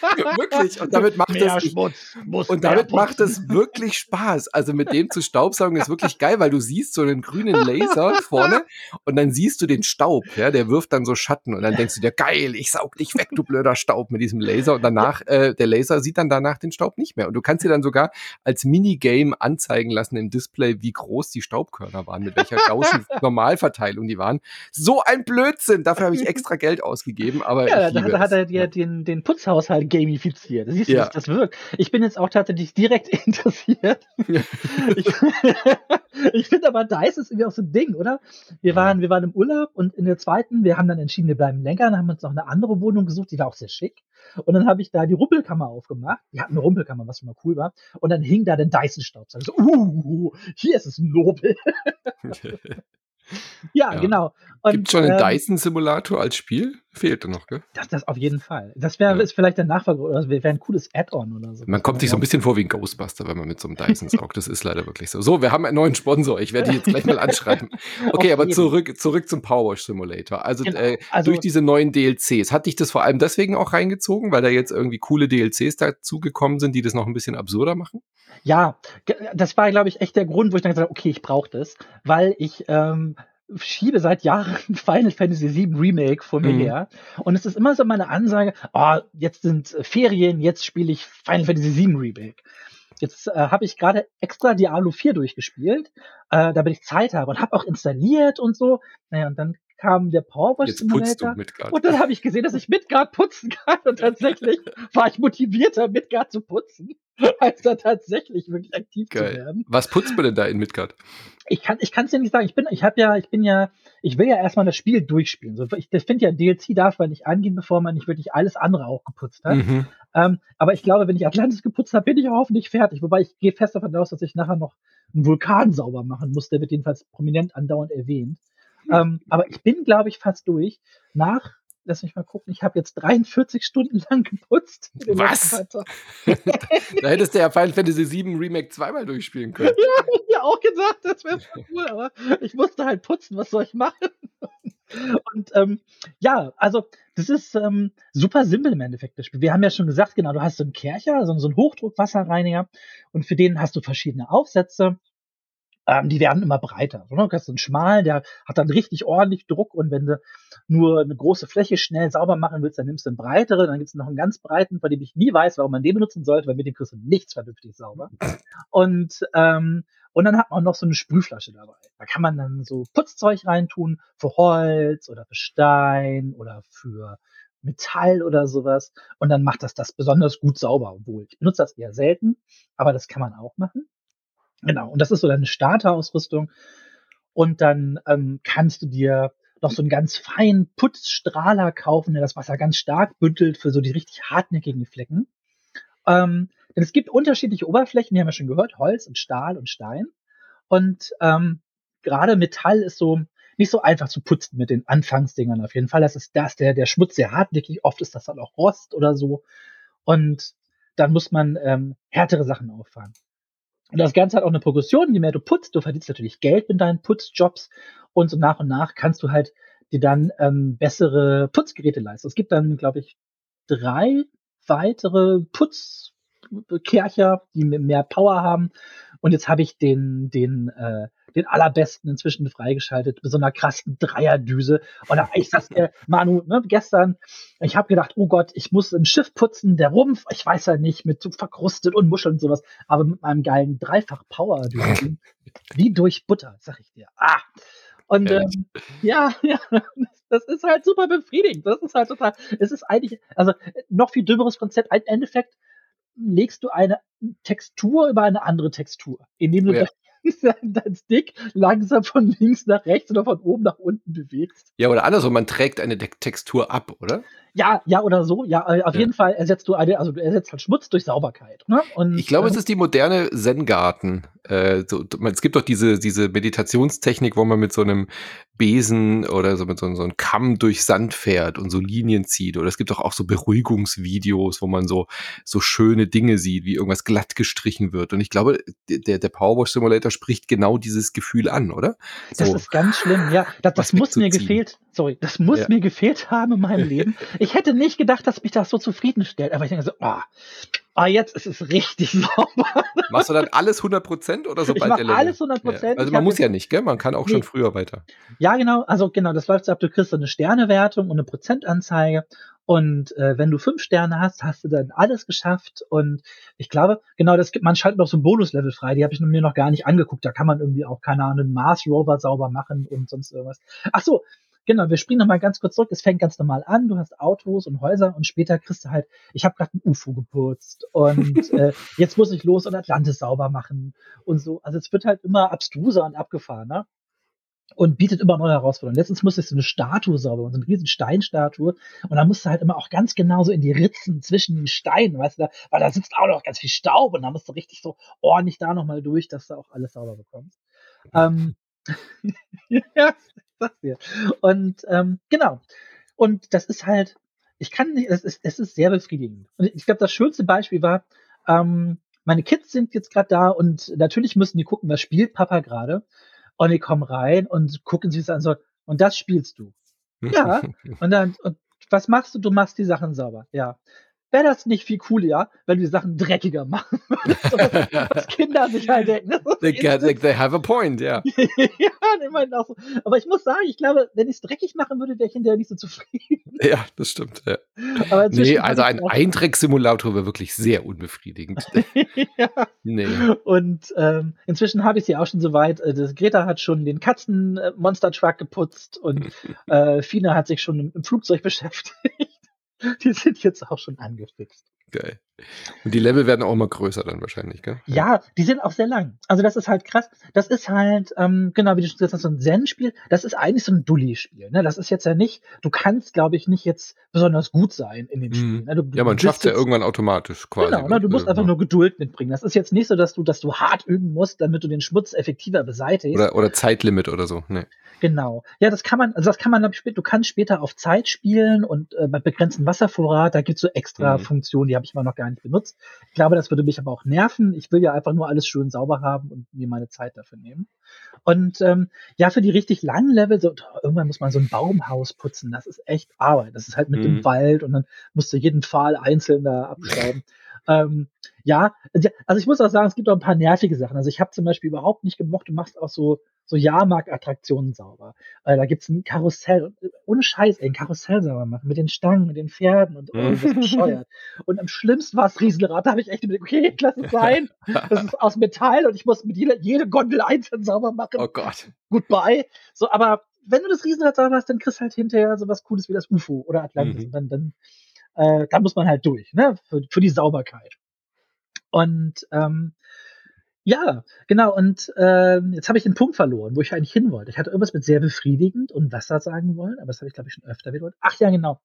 wirklich. Und damit macht mehr es Schmutz, und damit macht es wirklich Spaß. Also mit dem zu Staubsaugen ist wirklich geil, weil du siehst so einen grünen Laser vorne und dann siehst du den Staub, ja, der wirft dann so Schatten und dann denkst du dir, geil, ich saug dich weg, du blöder Staub mit diesem Laser und danach, äh, der Laser sieht dann danach den Staub nicht mehr und du kannst dir dann sogar als Minigame anzeigen lassen im Display, wie groß die Staubkörner waren, mit welcher Gaußen Normalverteilung die waren. So ein Blödsinn. Dafür habe ich extra Geld ausgegeben. Aber
ja, da, da hat er dir den, den Putzhaushalt gamifiziert. Das siehst du, ja. das wirkt. Ich bin jetzt auch tatsächlich direkt interessiert. ich, ich finde aber, Dice ist irgendwie auch so ein Ding, oder? Wir waren, wir waren im Urlaub und in der zweiten, wir haben dann entschieden, wir bleiben länger und haben uns noch eine andere Wohnung gesucht, die war auch sehr schick. Und dann habe ich da die Rumpelkammer aufgemacht. Die hatten eine Rumpelkammer, was schon mal cool war. Und dann hing da der Dyson-Staubsauger. So, uh, hier ist es nobel. ja, ja, genau.
Gibt es schon einen ähm, Dyson-Simulator als Spiel? Fehlte noch, gell?
Das, das auf jeden Fall. Das wäre ja. vielleicht der Nachfolger oder wäre ein cooles Add-on oder so.
Man kommt sich so ein bisschen vor wie ein Ghostbuster, wenn man mit so einem Dyson saugt. Das ist leider wirklich so. So, wir haben einen neuen Sponsor. Ich werde die jetzt gleich mal anschreiben. Okay, aber zurück, zurück zum Powerwash Simulator. Also, genau. äh, also, durch diese neuen DLCs. Hat dich das vor allem deswegen auch reingezogen, weil da jetzt irgendwie coole DLCs dazugekommen sind, die das noch ein bisschen absurder machen?
Ja, das war, glaube ich, echt der Grund, wo ich dann gesagt habe, okay, ich brauche das, weil ich ähm, schiebe seit Jahren Final Fantasy VII Remake vor mir mhm. her. Und es ist immer so meine Ansage, oh, jetzt sind Ferien, jetzt spiele ich Final Fantasy VII Remake. Jetzt äh, habe ich gerade extra Diablo 4 durchgespielt, äh, damit ich Zeit habe und habe auch installiert und so. Naja, und dann kam der Powerwash Simulator. Und dann habe ich gesehen, dass ich Midgard putzen kann. Und tatsächlich war ich motivierter, Midgard zu putzen, als da tatsächlich wirklich aktiv Geil. zu werden.
Was putzt man denn da in Midgard?
Ich kann ich kann es dir nicht sagen. Ich bin ich habe ja ich bin ja ich will ja erstmal das Spiel durchspielen. So, ich finde ja DLC darf man nicht angehen, bevor man nicht wirklich alles andere auch geputzt hat. Mhm. Ähm, aber ich glaube, wenn ich Atlantis geputzt habe, bin ich auch hoffentlich fertig. Wobei ich gehe fest davon aus, dass ich nachher noch einen Vulkan sauber machen muss. Der wird jedenfalls prominent andauernd erwähnt. Ähm, aber ich bin, glaube ich, fast durch. Nach, lass mich mal gucken, ich habe jetzt 43 Stunden lang geputzt.
Was? da hättest du ja Final Fantasy VII Remake zweimal durchspielen können.
ja, ich mir auch gesagt, das wäre cool, aber ich musste halt putzen, was soll ich machen? Und ähm, ja, also das ist ähm, super simpel im Endeffekt das Spiel. Wir haben ja schon gesagt, genau, du hast so einen Kercher, also so einen Hochdruckwasserreiniger und für den hast du verschiedene Aufsätze ähm, die werden immer breiter. Du hast einen schmalen, der hat dann richtig ordentlich Druck und wenn du nur eine große Fläche schnell sauber machen willst, dann nimmst du einen breiteren, dann gibt es noch einen ganz breiten, von dem ich nie weiß, warum man den benutzen sollte, weil mit dem kriegst du nichts vernünftig sauber. Und ähm, und dann hat man noch so eine Sprühflasche dabei. Da kann man dann so Putzzeug reintun für Holz oder für Stein oder für Metall oder sowas. Und dann macht das das besonders gut sauber. Obwohl ich benutze das eher selten, aber das kann man auch machen. Genau, und das ist so deine Starterausrüstung. Und dann ähm, kannst du dir noch so einen ganz feinen Putzstrahler kaufen, der das Wasser ganz stark bündelt für so die richtig hartnäckigen Flecken. Ähm, denn es gibt unterschiedliche Oberflächen, die haben wir schon gehört, Holz und Stahl und Stein. Und ähm, gerade Metall ist so nicht so einfach zu putzen mit den Anfangsdingern. Auf jeden Fall, das ist das, der, der Schmutz sehr hartnäckig, oft ist das dann auch Rost oder so. Und dann muss man ähm, härtere Sachen auffahren. Und das Ganze hat auch eine Progression. Je mehr du putzt, du verdienst natürlich Geld mit deinen Putzjobs und so nach und nach kannst du halt dir dann ähm, bessere Putzgeräte leisten. Es gibt dann, glaube ich, drei weitere Putzkercher, die mehr Power haben. Und jetzt habe ich den, den, äh, den allerbesten inzwischen freigeschaltet mit so einer krassen Dreierdüse. Und da ich das, äh, Manu, ne, gestern, ich habe gedacht, oh Gott, ich muss ein Schiff putzen, der Rumpf, ich weiß ja nicht, mit so verkrustet und Muscheln und sowas, aber mit meinem geilen Dreifach-Power-Düse, wie durch Butter, sag ich dir. Ah! Und ähm, ja, ja, das ist halt super befriedigend. Das ist halt total, es ist eigentlich, also noch viel dümmeres Konzept. Im Endeffekt legst du eine Textur über eine andere Textur, indem du ja. dein Stick langsam von links nach rechts oder von oben nach unten bewegst.
Ja, oder andersrum, man trägt eine Textur ab, oder?
Ja, ja oder so. Ja, äh, auf ja. jeden Fall ersetzt du eine, also du ersetzt halt Schmutz durch Sauberkeit. Ne?
Und, ich glaube, äh, es ist die moderne Zen-Garten. Äh, so, es gibt doch diese, diese Meditationstechnik, wo man mit so einem Besen oder so mit so, so einem Kamm durch Sand fährt und so Linien zieht. Oder es gibt doch auch so Beruhigungsvideos, wo man so, so schöne Dinge sieht, wie irgendwas glatt gestrichen wird. Und ich glaube, der, der Powerwash Simulator spricht genau dieses Gefühl an, oder?
So, das ist ganz schlimm, ja. Das, das muss mir gefehlt, sorry, das muss ja. mir gefehlt haben in meinem Leben. Ich hätte nicht gedacht, dass mich das so zufriedenstellt, aber ich denke so, oh, oh jetzt ist es richtig sauber.
Machst du dann alles 100% oder sobald
mach alles 100%. Ja.
Also man muss ja nicht, gell? Man kann auch nee. schon früher weiter.
Ja, genau. Also genau, das läuft so ab, du kriegst so eine Sternewertung und eine Prozentanzeige. Und äh, wenn du fünf Sterne hast, hast du dann alles geschafft. Und ich glaube, genau, das gibt, man schaltet noch so ein Bonuslevel frei, die habe ich mir noch gar nicht angeguckt. Da kann man irgendwie auch, keine Ahnung, einen Mars Rover sauber machen und sonst irgendwas. Ach so, Genau, wir springen nochmal ganz kurz zurück. Es fängt ganz normal an. Du hast Autos und Häuser und später kriegst du halt, ich habe gerade ein UFO geputzt und äh, jetzt muss ich los und Atlantis sauber machen und so. Also es wird halt immer abstruser und abgefahrener und bietet immer neue Herausforderungen. Letztens musste ich so eine Statue sauber machen, so eine riesen Steinstatue. Und da musst du halt immer auch ganz genau so in die Ritzen zwischen den Steinen, weißt du, da, weil da sitzt auch noch ganz viel Staub und da musst du richtig so ordentlich da nochmal durch, dass du auch alles sauber bekommst. Ähm, ja, sag's dir. Und ähm, genau. Und das ist halt, ich kann nicht, es ist, es ist sehr befriedigend. Und ich glaube, das schönste Beispiel war, ähm, meine Kids sind jetzt gerade da und natürlich müssen die gucken, was spielt Papa gerade. Und die kommen rein und gucken sich das an so, und das spielst du. Ja. und dann, und was machst du? Du machst die Sachen sauber. Ja wäre das nicht viel cooler, wenn wir Sachen dreckiger machen würden? was Kinder sich halt denken.
They, get, they, they, have a point, ja.
ja, ich meine auch so. Aber ich muss sagen, ich glaube, wenn ich es dreckig machen würde, wäre ich hinterher nicht so zufrieden.
Ja, das stimmt. Ja. Aber nee, also ein Eindrecksimulator wäre wirklich sehr unbefriedigend.
ja. Nee. Und ähm, inzwischen habe ich sie auch schon so weit. Äh, das Greta hat schon den Katzen-Monster-Truck geputzt und äh, Fina hat sich schon im, im Flugzeug beschäftigt. Die sind jetzt auch schon angefixt.
Geil. Und die Level werden auch immer größer dann wahrscheinlich, gell?
Ja, die sind auch sehr lang. Also das ist halt krass. Das ist halt, ähm, genau wie du schon gesagt hast, so ein Zen-Spiel. Das ist eigentlich so ein Dulli-Spiel. Ne? Das ist jetzt ja nicht, du kannst, glaube ich, nicht jetzt besonders gut sein in dem Spiel. Ne?
Du, ja, man schafft ja irgendwann automatisch quasi.
Genau, ne? du musst einfach nur Geduld mitbringen. Das ist jetzt nicht so, dass du, dass du hart üben musst, damit du den Schmutz effektiver beseitigst.
Oder, oder Zeitlimit oder so. Nee.
Genau. Ja, das kann man, also das kann man, du kannst später auf Zeit spielen und äh, bei begrenztem Wasservorrat, da gibt's so extra mhm. Funktionen, die habe ich mal noch gar nicht benutzt. Ich glaube, das würde mich aber auch nerven. Ich will ja einfach nur alles schön sauber haben und mir meine Zeit dafür nehmen. Und ähm, ja, für die richtig langen Level, so irgendwann muss man so ein Baumhaus putzen. Das ist echt Arbeit. Das ist halt mit mhm. dem Wald und dann musst du jeden Pfahl einzeln da abschreiben. ähm, ja, also ich muss auch sagen, es gibt auch ein paar nervige Sachen. Also ich habe zum Beispiel überhaupt nicht gemocht, du machst auch so so Jahrmarktattraktionen sauber. Äh, da gibt's ein Karussell, ohne Scheiß, ey, ein Karussell sauber machen, mit den Stangen, mit den Pferden und das ist bescheuert. Und am schlimmsten war es Riesenrad, da habe ich echt überlegt, okay, lass es sein. Das ist aus Metall und ich muss mit jeder, jede Gondel einzeln sauber machen.
Oh Gott.
Goodbye. So, aber wenn du das Riesenrad sauber hast, dann kriegst du halt hinterher so was Cooles wie das UFO oder Atlantis. Mhm. Dann, dann, äh, da muss man halt durch, ne? Für, für die Sauberkeit. Und ähm, ja, genau. Und äh, jetzt habe ich den Punkt verloren, wo ich eigentlich hin wollte. Ich hatte irgendwas mit sehr befriedigend und Wasser sagen wollen, aber das habe ich, glaube ich, schon öfter wiederholt. Ach ja, genau.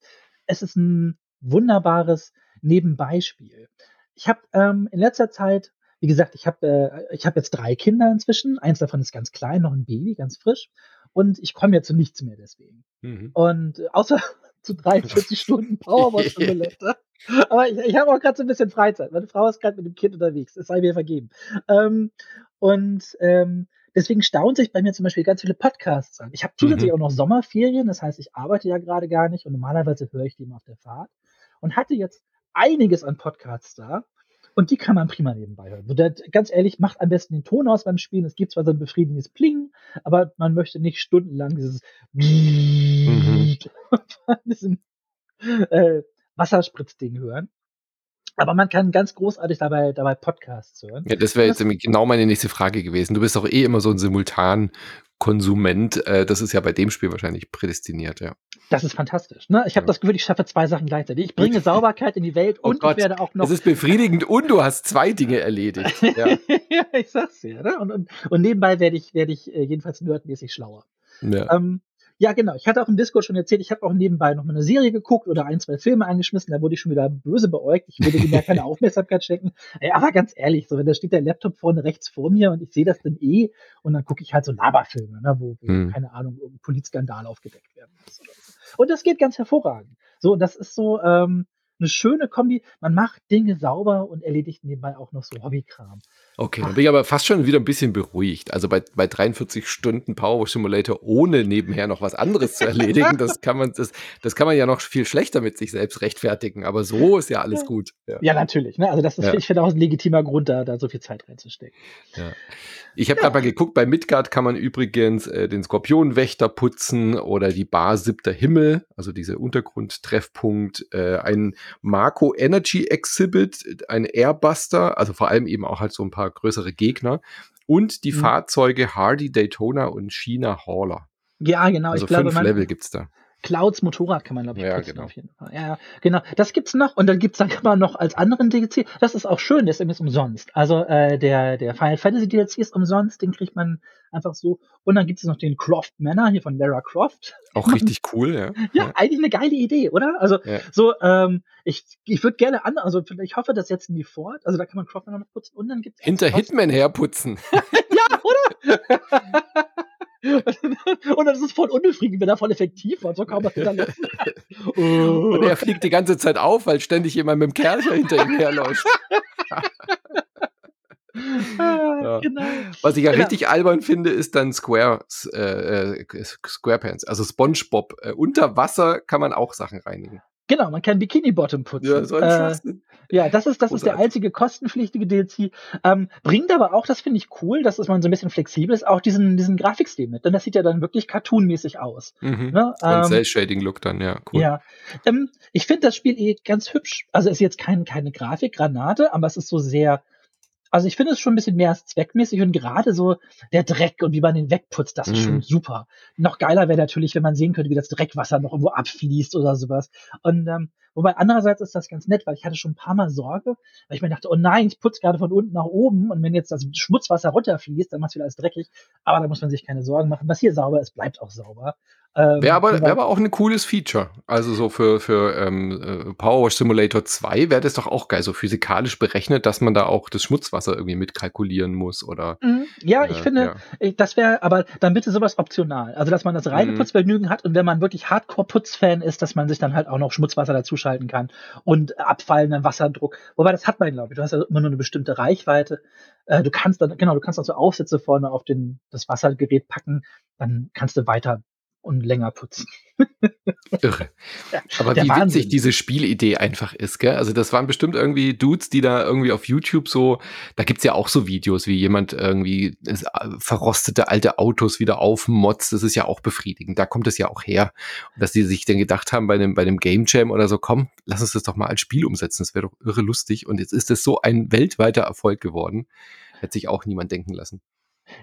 Es ist ein wunderbares Nebenbeispiel. Ich habe ähm, in letzter Zeit, wie gesagt, ich habe äh, ich hab jetzt drei Kinder inzwischen. Eins davon ist ganz klein, noch ein Baby, ganz frisch. Und ich komme ja zu nichts mehr deswegen. Mhm. Und äh, außer zu 43 Stunden Powerwash Simulator Aber ich, ich habe auch gerade so ein bisschen Freizeit. Meine Frau ist gerade mit dem Kind unterwegs. Es sei mir vergeben. Ähm, und ähm, deswegen staunen sich bei mir zum Beispiel ganz viele Podcasts an. Ich habe zusätzlich
Mhm.
auch noch Sommerferien, das heißt, ich arbeite ja gerade gar nicht und normalerweise höre ich die immer auf der Fahrt und hatte jetzt einiges an Podcasts da. Und die kann man prima nebenbei hören. So, das, ganz ehrlich, macht am besten den Ton aus beim Spielen. Es gibt zwar so ein befriedigendes Pling, aber man möchte nicht stundenlang dieses
Mhm.
diesem äh, Wasserspritzding hören. Aber man kann ganz großartig dabei, dabei Podcasts hören.
Ja, das wäre jetzt
Das-
genau meine nächste Frage gewesen. Du bist doch eh immer so ein Simultan-Konsument. Äh, das ist ja bei dem Spiel wahrscheinlich prädestiniert, ja.
Das ist fantastisch. Ne? Ich habe
Ja.
das Gefühl, ich schaffe zwei Sachen gleichzeitig. Ich bringe Sauberkeit in die Welt
Oh
und
Gott,
ich werde auch noch.
Es ist befriedigend und du hast zwei Dinge erledigt. Ja.
ja, ich sag's dir. Ne? Und, und, und nebenbei werde ich, werde ich äh, jedenfalls nerdmäßig schlauer.
ja.
Ähm, ja, genau. Ich hatte auch im Discord schon erzählt, ich habe auch nebenbei noch mal eine Serie geguckt oder ein, zwei Filme angeschmissen. Da wurde ich schon wieder böse beäugt. Ich würde ihm ja keine Aufmerksamkeit schenken. Ey, aber ganz ehrlich, so wenn da steht der Laptop vorne rechts vor mir und ich sehe das dann eh und dann gucke ich halt so Laberfilme, ne, wo, wo
Hm.
keine Ahnung, irgendein Polizskandal aufgedeckt werden muss. Oder so. Und das geht ganz hervorragend. So, das ist so ähm, eine schöne Kombi. Man macht Dinge sauber und erledigt nebenbei auch noch so Hobbykram.
Okay, dann bin ich aber fast schon wieder ein bisschen beruhigt. Also bei, bei 43 Stunden Power Simulator ohne nebenher noch was anderes zu erledigen, das kann man, das, das kann man ja noch viel schlechter mit sich selbst rechtfertigen. Aber so ist ja alles gut. Ja.
Ja, natürlich. Ne? Also das ist,
Ja.
ich finde auch ein legitimer Grund, da, da so viel Zeit reinzustecken.
Ich habe gerade mal geguckt, bei Midgard kann man übrigens äh, den Skorpionwächter putzen oder die Bar Siebter Himmel, also diese Untergrundtreffpunkt, äh, ein Marco Energy Exhibit, ein Airbuster, also vor allem eben auch halt so ein paar größere Gegner und die
Mhm.
Fahrzeuge Hardy Daytona und China Hauler.
Ja, genau.
Also
ich glaube,
fünf
man,
Level gibt's da.
Clouds Motorrad kann man, glaube ich,
Ja,
putzen
genau.
auf jeden Fall. Ja, ja, genau. Das gibt's noch und dann gibt's dann man noch als anderen DLC. Das ist auch schön, das ist umsonst. Also äh, der der Final Fantasy DLC ist umsonst, den kriegt man einfach so. Und dann gibt es noch den Croft Manor hier von Lara Croft.
Auch richtig cool, ja.
Ja, eigentlich eine geile Idee, oder? Also
Ja.
so, ähm, ich ich würde gerne an, also ich hoffe, das setzen die fort. Also da kann man Croft Manor noch putzen und dann gibt's
Hinter Hitman herputzen.
Ja, oder? und das ist voll unbefriedigend, wenn er voll effektiv war. So kann man wieder lassen.
Und er fliegt die ganze Zeit auf, weil ständig jemand mit dem Kercher hinter ihm herläuft. Ja.
Genau.
Was ich ja
Genau.
richtig albern finde, ist dann Square, äh, äh, Squarepants, also SpongeBob. Äh, unter Wasser kann man auch Sachen reinigen.
Genau, man kann Bikini Bottom putzen.
Ja, so
äh, ja, das ist das ist der einzige kostenpflichtige DLC. Ähm, bringt aber auch, das finde ich cool, dass es man so ein bisschen flexibel ist, auch diesen diesen Grafikstil mit, denn das sieht ja dann wirklich cartoonmäßig aus.
Mhm.
Ne?
So ein
Ähm,
Cell-Shading-Look dann, ja, cool.
Ja, ähm, ich finde das Spiel eh ganz hübsch. Also ist jetzt kein, keine Grafikgranate, aber es ist so sehr, also ich finde es schon ein bisschen mehr als zweckmäßig und gerade so der Dreck und wie man den wegputzt, das ist
Mhm.
schon super. Noch geiler wäre natürlich, wenn man sehen könnte, wie das Dreckwasser noch irgendwo abfließt oder sowas. Und ähm, wobei andererseits ist das ganz nett, weil ich hatte schon ein paar Mal Sorge, weil ich mir dachte, oh nein, ich putze gerade von unten nach oben und wenn jetzt das Schmutzwasser runterfließt, dann macht es wieder alles dreckig. Aber da muss man sich keine Sorgen machen. Was hier sauber ist, bleibt auch sauber. Ähm,
Wäre aber, wär aber auch ein cooles Feature. Also so für, für ähm, äh, Power Wash Simulator 2 wäre das doch auch geil, so physikalisch berechnet, dass man da auch das Schmutzwasser irgendwie mitkalkulieren muss oder
Mhm. Ja, ich
äh,
finde,
ja.
ich- das wäre, aber dann bitte sowas optional. Also, dass man das reine
Mhm.
Putzvergnügen hat und wenn man wirklich Hardcore-Putzfan ist, dass man sich dann halt auch noch Schmutzwasser dazuschalten kann und abfallenden Wasserdruck. Wobei, das hat man, glaube ich. Du hast ja immer nur eine bestimmte Reichweite. Äh, du kannst dann, genau, du kannst auch so Aufsätze vorne auf den, das Wassergerät packen, dann kannst du weiter und länger putzen.
Irre. Aber
Der
wie
Wahnsinn.
witzig diese Spielidee einfach ist, gell? Also das waren bestimmt irgendwie Dudes, die da irgendwie auf YouTube so, da gibt's ja auch so Videos, wie jemand irgendwie äh, verrostete alte Autos wieder aufmotzt. Das ist ja auch befriedigend. Da kommt es ja auch her. Und dass die sich dann gedacht haben bei einem, bei einem Game Jam oder so, komm, lass uns das doch mal als Spiel umsetzen. Das wäre doch irre lustig. Und jetzt ist es so ein weltweiter Erfolg geworden. Hätte sich auch niemand denken lassen.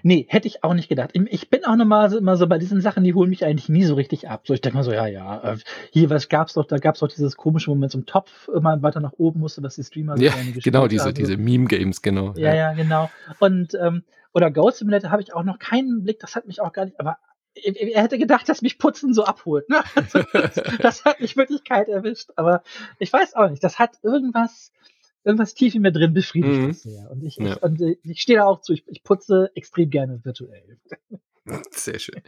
Nee, hätte ich auch nicht gedacht. Ich bin auch nochmal so, immer so bei diesen Sachen, die holen mich eigentlich nie so richtig ab. So, ich denke mal so, ja, ja, äh, hier, was gab's doch, da gab's doch dieses komische Moment zum Topf immer weiter nach oben musste, was die Streamer so
Ja,
gespielt
genau, diese,
haben.
diese Meme-Games, genau.
Ja, ja, genau. Und ähm, oder Goat Simulator habe ich auch noch keinen Blick, das hat mich auch gar nicht, aber er hätte gedacht, dass mich Putzen so abholt. Ne? Also, das, das hat mich wirklich kalt erwischt. Aber ich weiß auch nicht, das hat irgendwas, irgendwas tief in mir drin befriedigt
Mhm.
das sehr. Und ich,
Ja.
ich, und äh, ich stehe da auch zu, ich, ich putze extrem gerne virtuell.
Sehr schön.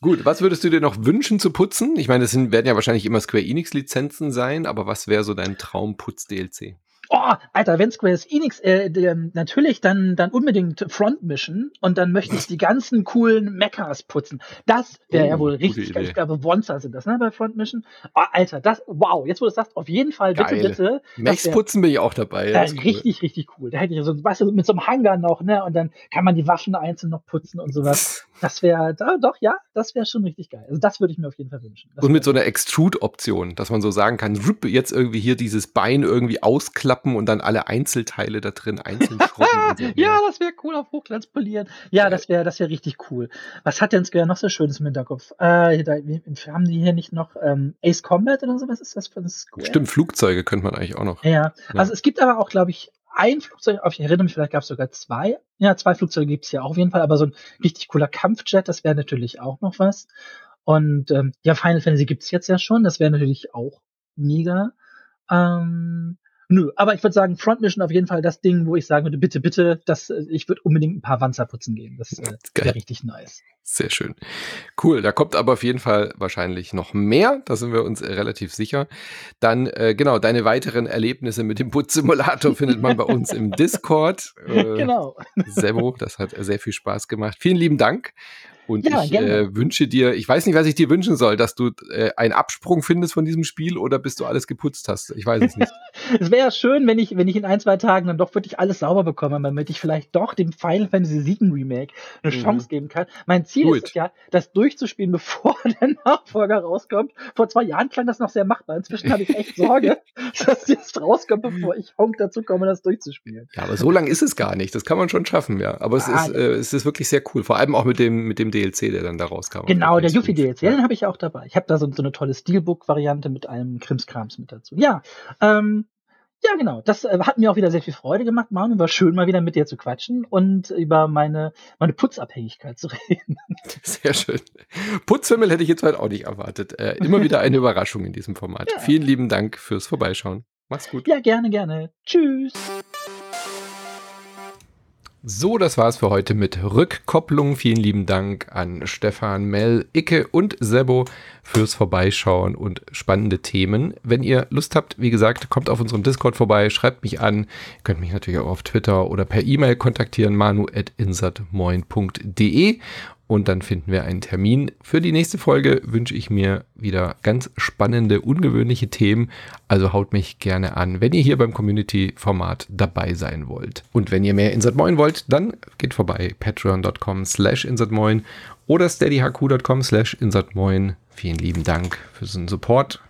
Gut, was würdest du dir noch wünschen zu putzen? Ich meine, das sind, werden ja wahrscheinlich immer Square Enix-Lizenzen sein, aber was wäre so dein Traumputz-DLC?
Oh, Alter, wenn Square Enix, äh, der, natürlich dann, dann unbedingt Front Mission und dann möchte ich die ganzen coolen Mechas putzen. Das wäre
Oh,
ja wohl richtig geil. Ich glaube, Wonza sind das, ne, bei Front Mission. Oh, Alter, das, wow, jetzt wo du es sagst, auf jeden Fall, bitte,
Geil.
bitte.
Mechs
wär-
putzen bin ich auch dabei.
ja,
das ist cool.
richtig, richtig cool. Da hätte ich so, weißt du, mit so einem Hangar noch, ne, und dann kann man die Waffen einzeln noch putzen und sowas. Das wäre, da, doch, ja, das wäre schon richtig geil. Also das würde ich mir auf jeden Fall wünschen. Das
Und mit so einer Extrude-Option, dass man so sagen kann, jetzt irgendwie hier dieses Bein irgendwie ausklappen und dann alle Einzelteile da drin einzeln schrubben.
ja, das wäre cool auf Hochglanz polieren. Ja, das wäre das wäre richtig cool. Was hat denn Square noch so Schönes im Hinterkopf? Äh, da, haben die hier nicht noch ähm, Ace Combat oder so? Was ist das von Square?
Stimmt, Flugzeuge könnte man eigentlich auch noch.
Ja,
Ja.
also es gibt aber auch, glaube ich, ein Flugzeug, auf- ich erinnere mich, vielleicht gab es sogar zwei. Ja, zwei Flugzeuge gibt es ja auch auf jeden Fall, aber so ein richtig cooler Kampfjet, das wäre natürlich auch noch was. Und ähm, ja, Final Fantasy gibt es jetzt ja schon, das wäre natürlich auch mega. Ähm, nö, aber ich würde sagen, Front Mission auf jeden Fall das Ding, wo ich sagen würde, bitte, bitte, das, äh, ich würde unbedingt ein paar Wanzer putzen gehen. Das äh, wäre richtig nice.
Sehr schön. Cool, da kommt aber auf jeden Fall wahrscheinlich noch mehr, da sind wir uns äh, relativ sicher. Dann, äh, genau, deine weiteren Erlebnisse mit dem Putzsimulator findet man bei uns im Discord. Äh,
genau.
Sebo, das hat sehr viel Spaß gemacht. Vielen lieben Dank. Und
Ja,
ich äh, wünsche dir, ich weiß nicht, was ich dir wünschen soll, dass du äh, einen Absprung findest von diesem Spiel oder bis du alles geputzt hast. Ich weiß es nicht.
Es wäre schön, wenn ich, wenn ich in ein, zwei Tagen dann doch wirklich alles sauber bekomme, damit ich vielleicht doch dem Final Fantasy VII Remake eine
Mhm.
Chance geben kann. Mein Ziel
Do
ist es ja, das durchzuspielen, bevor der Nachfolger rauskommt. Vor zwei Jahren klang das noch sehr machbar. Inzwischen habe ich echt Sorge, dass das jetzt rauskommt, bevor ich Honk dazu komme, das durchzuspielen.
Ja, aber so lang ist es gar nicht. Das kann man schon schaffen, ja. Aber es,
Ah,
ist,
ja.
äh, es ist wirklich sehr cool. Vor allem auch mit dem, mit dem DLC, der dann da rauskam.
Genau, der
PS5.
Yuffie DLC,
Ja.
den habe ich auch dabei. Ich habe da so, so eine tolle Steelbook-Variante mit einem Krimskrams mit dazu. Ja, ähm, ja, genau. Das äh, hat mir auch wieder sehr viel Freude gemacht, Manu. War schön, mal wieder mit dir zu quatschen und über meine, meine Putzabhängigkeit zu reden.
Sehr schön. Putzfimmel hätte ich jetzt heute auch nicht erwartet. Äh, immer wieder eine Überraschung in diesem Format.
Ja.
Vielen lieben Dank fürs Vorbeischauen. Mach's gut.
Ja, gerne, gerne. Tschüss.
So, das war's für heute mit Rückkopplung. Vielen lieben Dank an Stefan, Mel, Icke und Sebo fürs Vorbeischauen und spannende Themen. Wenn ihr Lust habt, wie gesagt, kommt auf unserem Discord vorbei, schreibt mich an. Ihr könnt mich natürlich auch auf Twitter oder per E-Mail kontaktieren, manu.insertmoin.de und dann finden wir einen Termin. Für die nächste Folge wünsche ich mir wieder ganz spannende, ungewöhnliche Themen. Also haut mich gerne an, wenn ihr hier beim Community-Format dabei sein wollt. Und wenn ihr mehr Insert Moin wollt, dann geht vorbei patreon.com slash insertmoin oder steadyhq.com slash insertmoin. Vielen lieben Dank für den Support.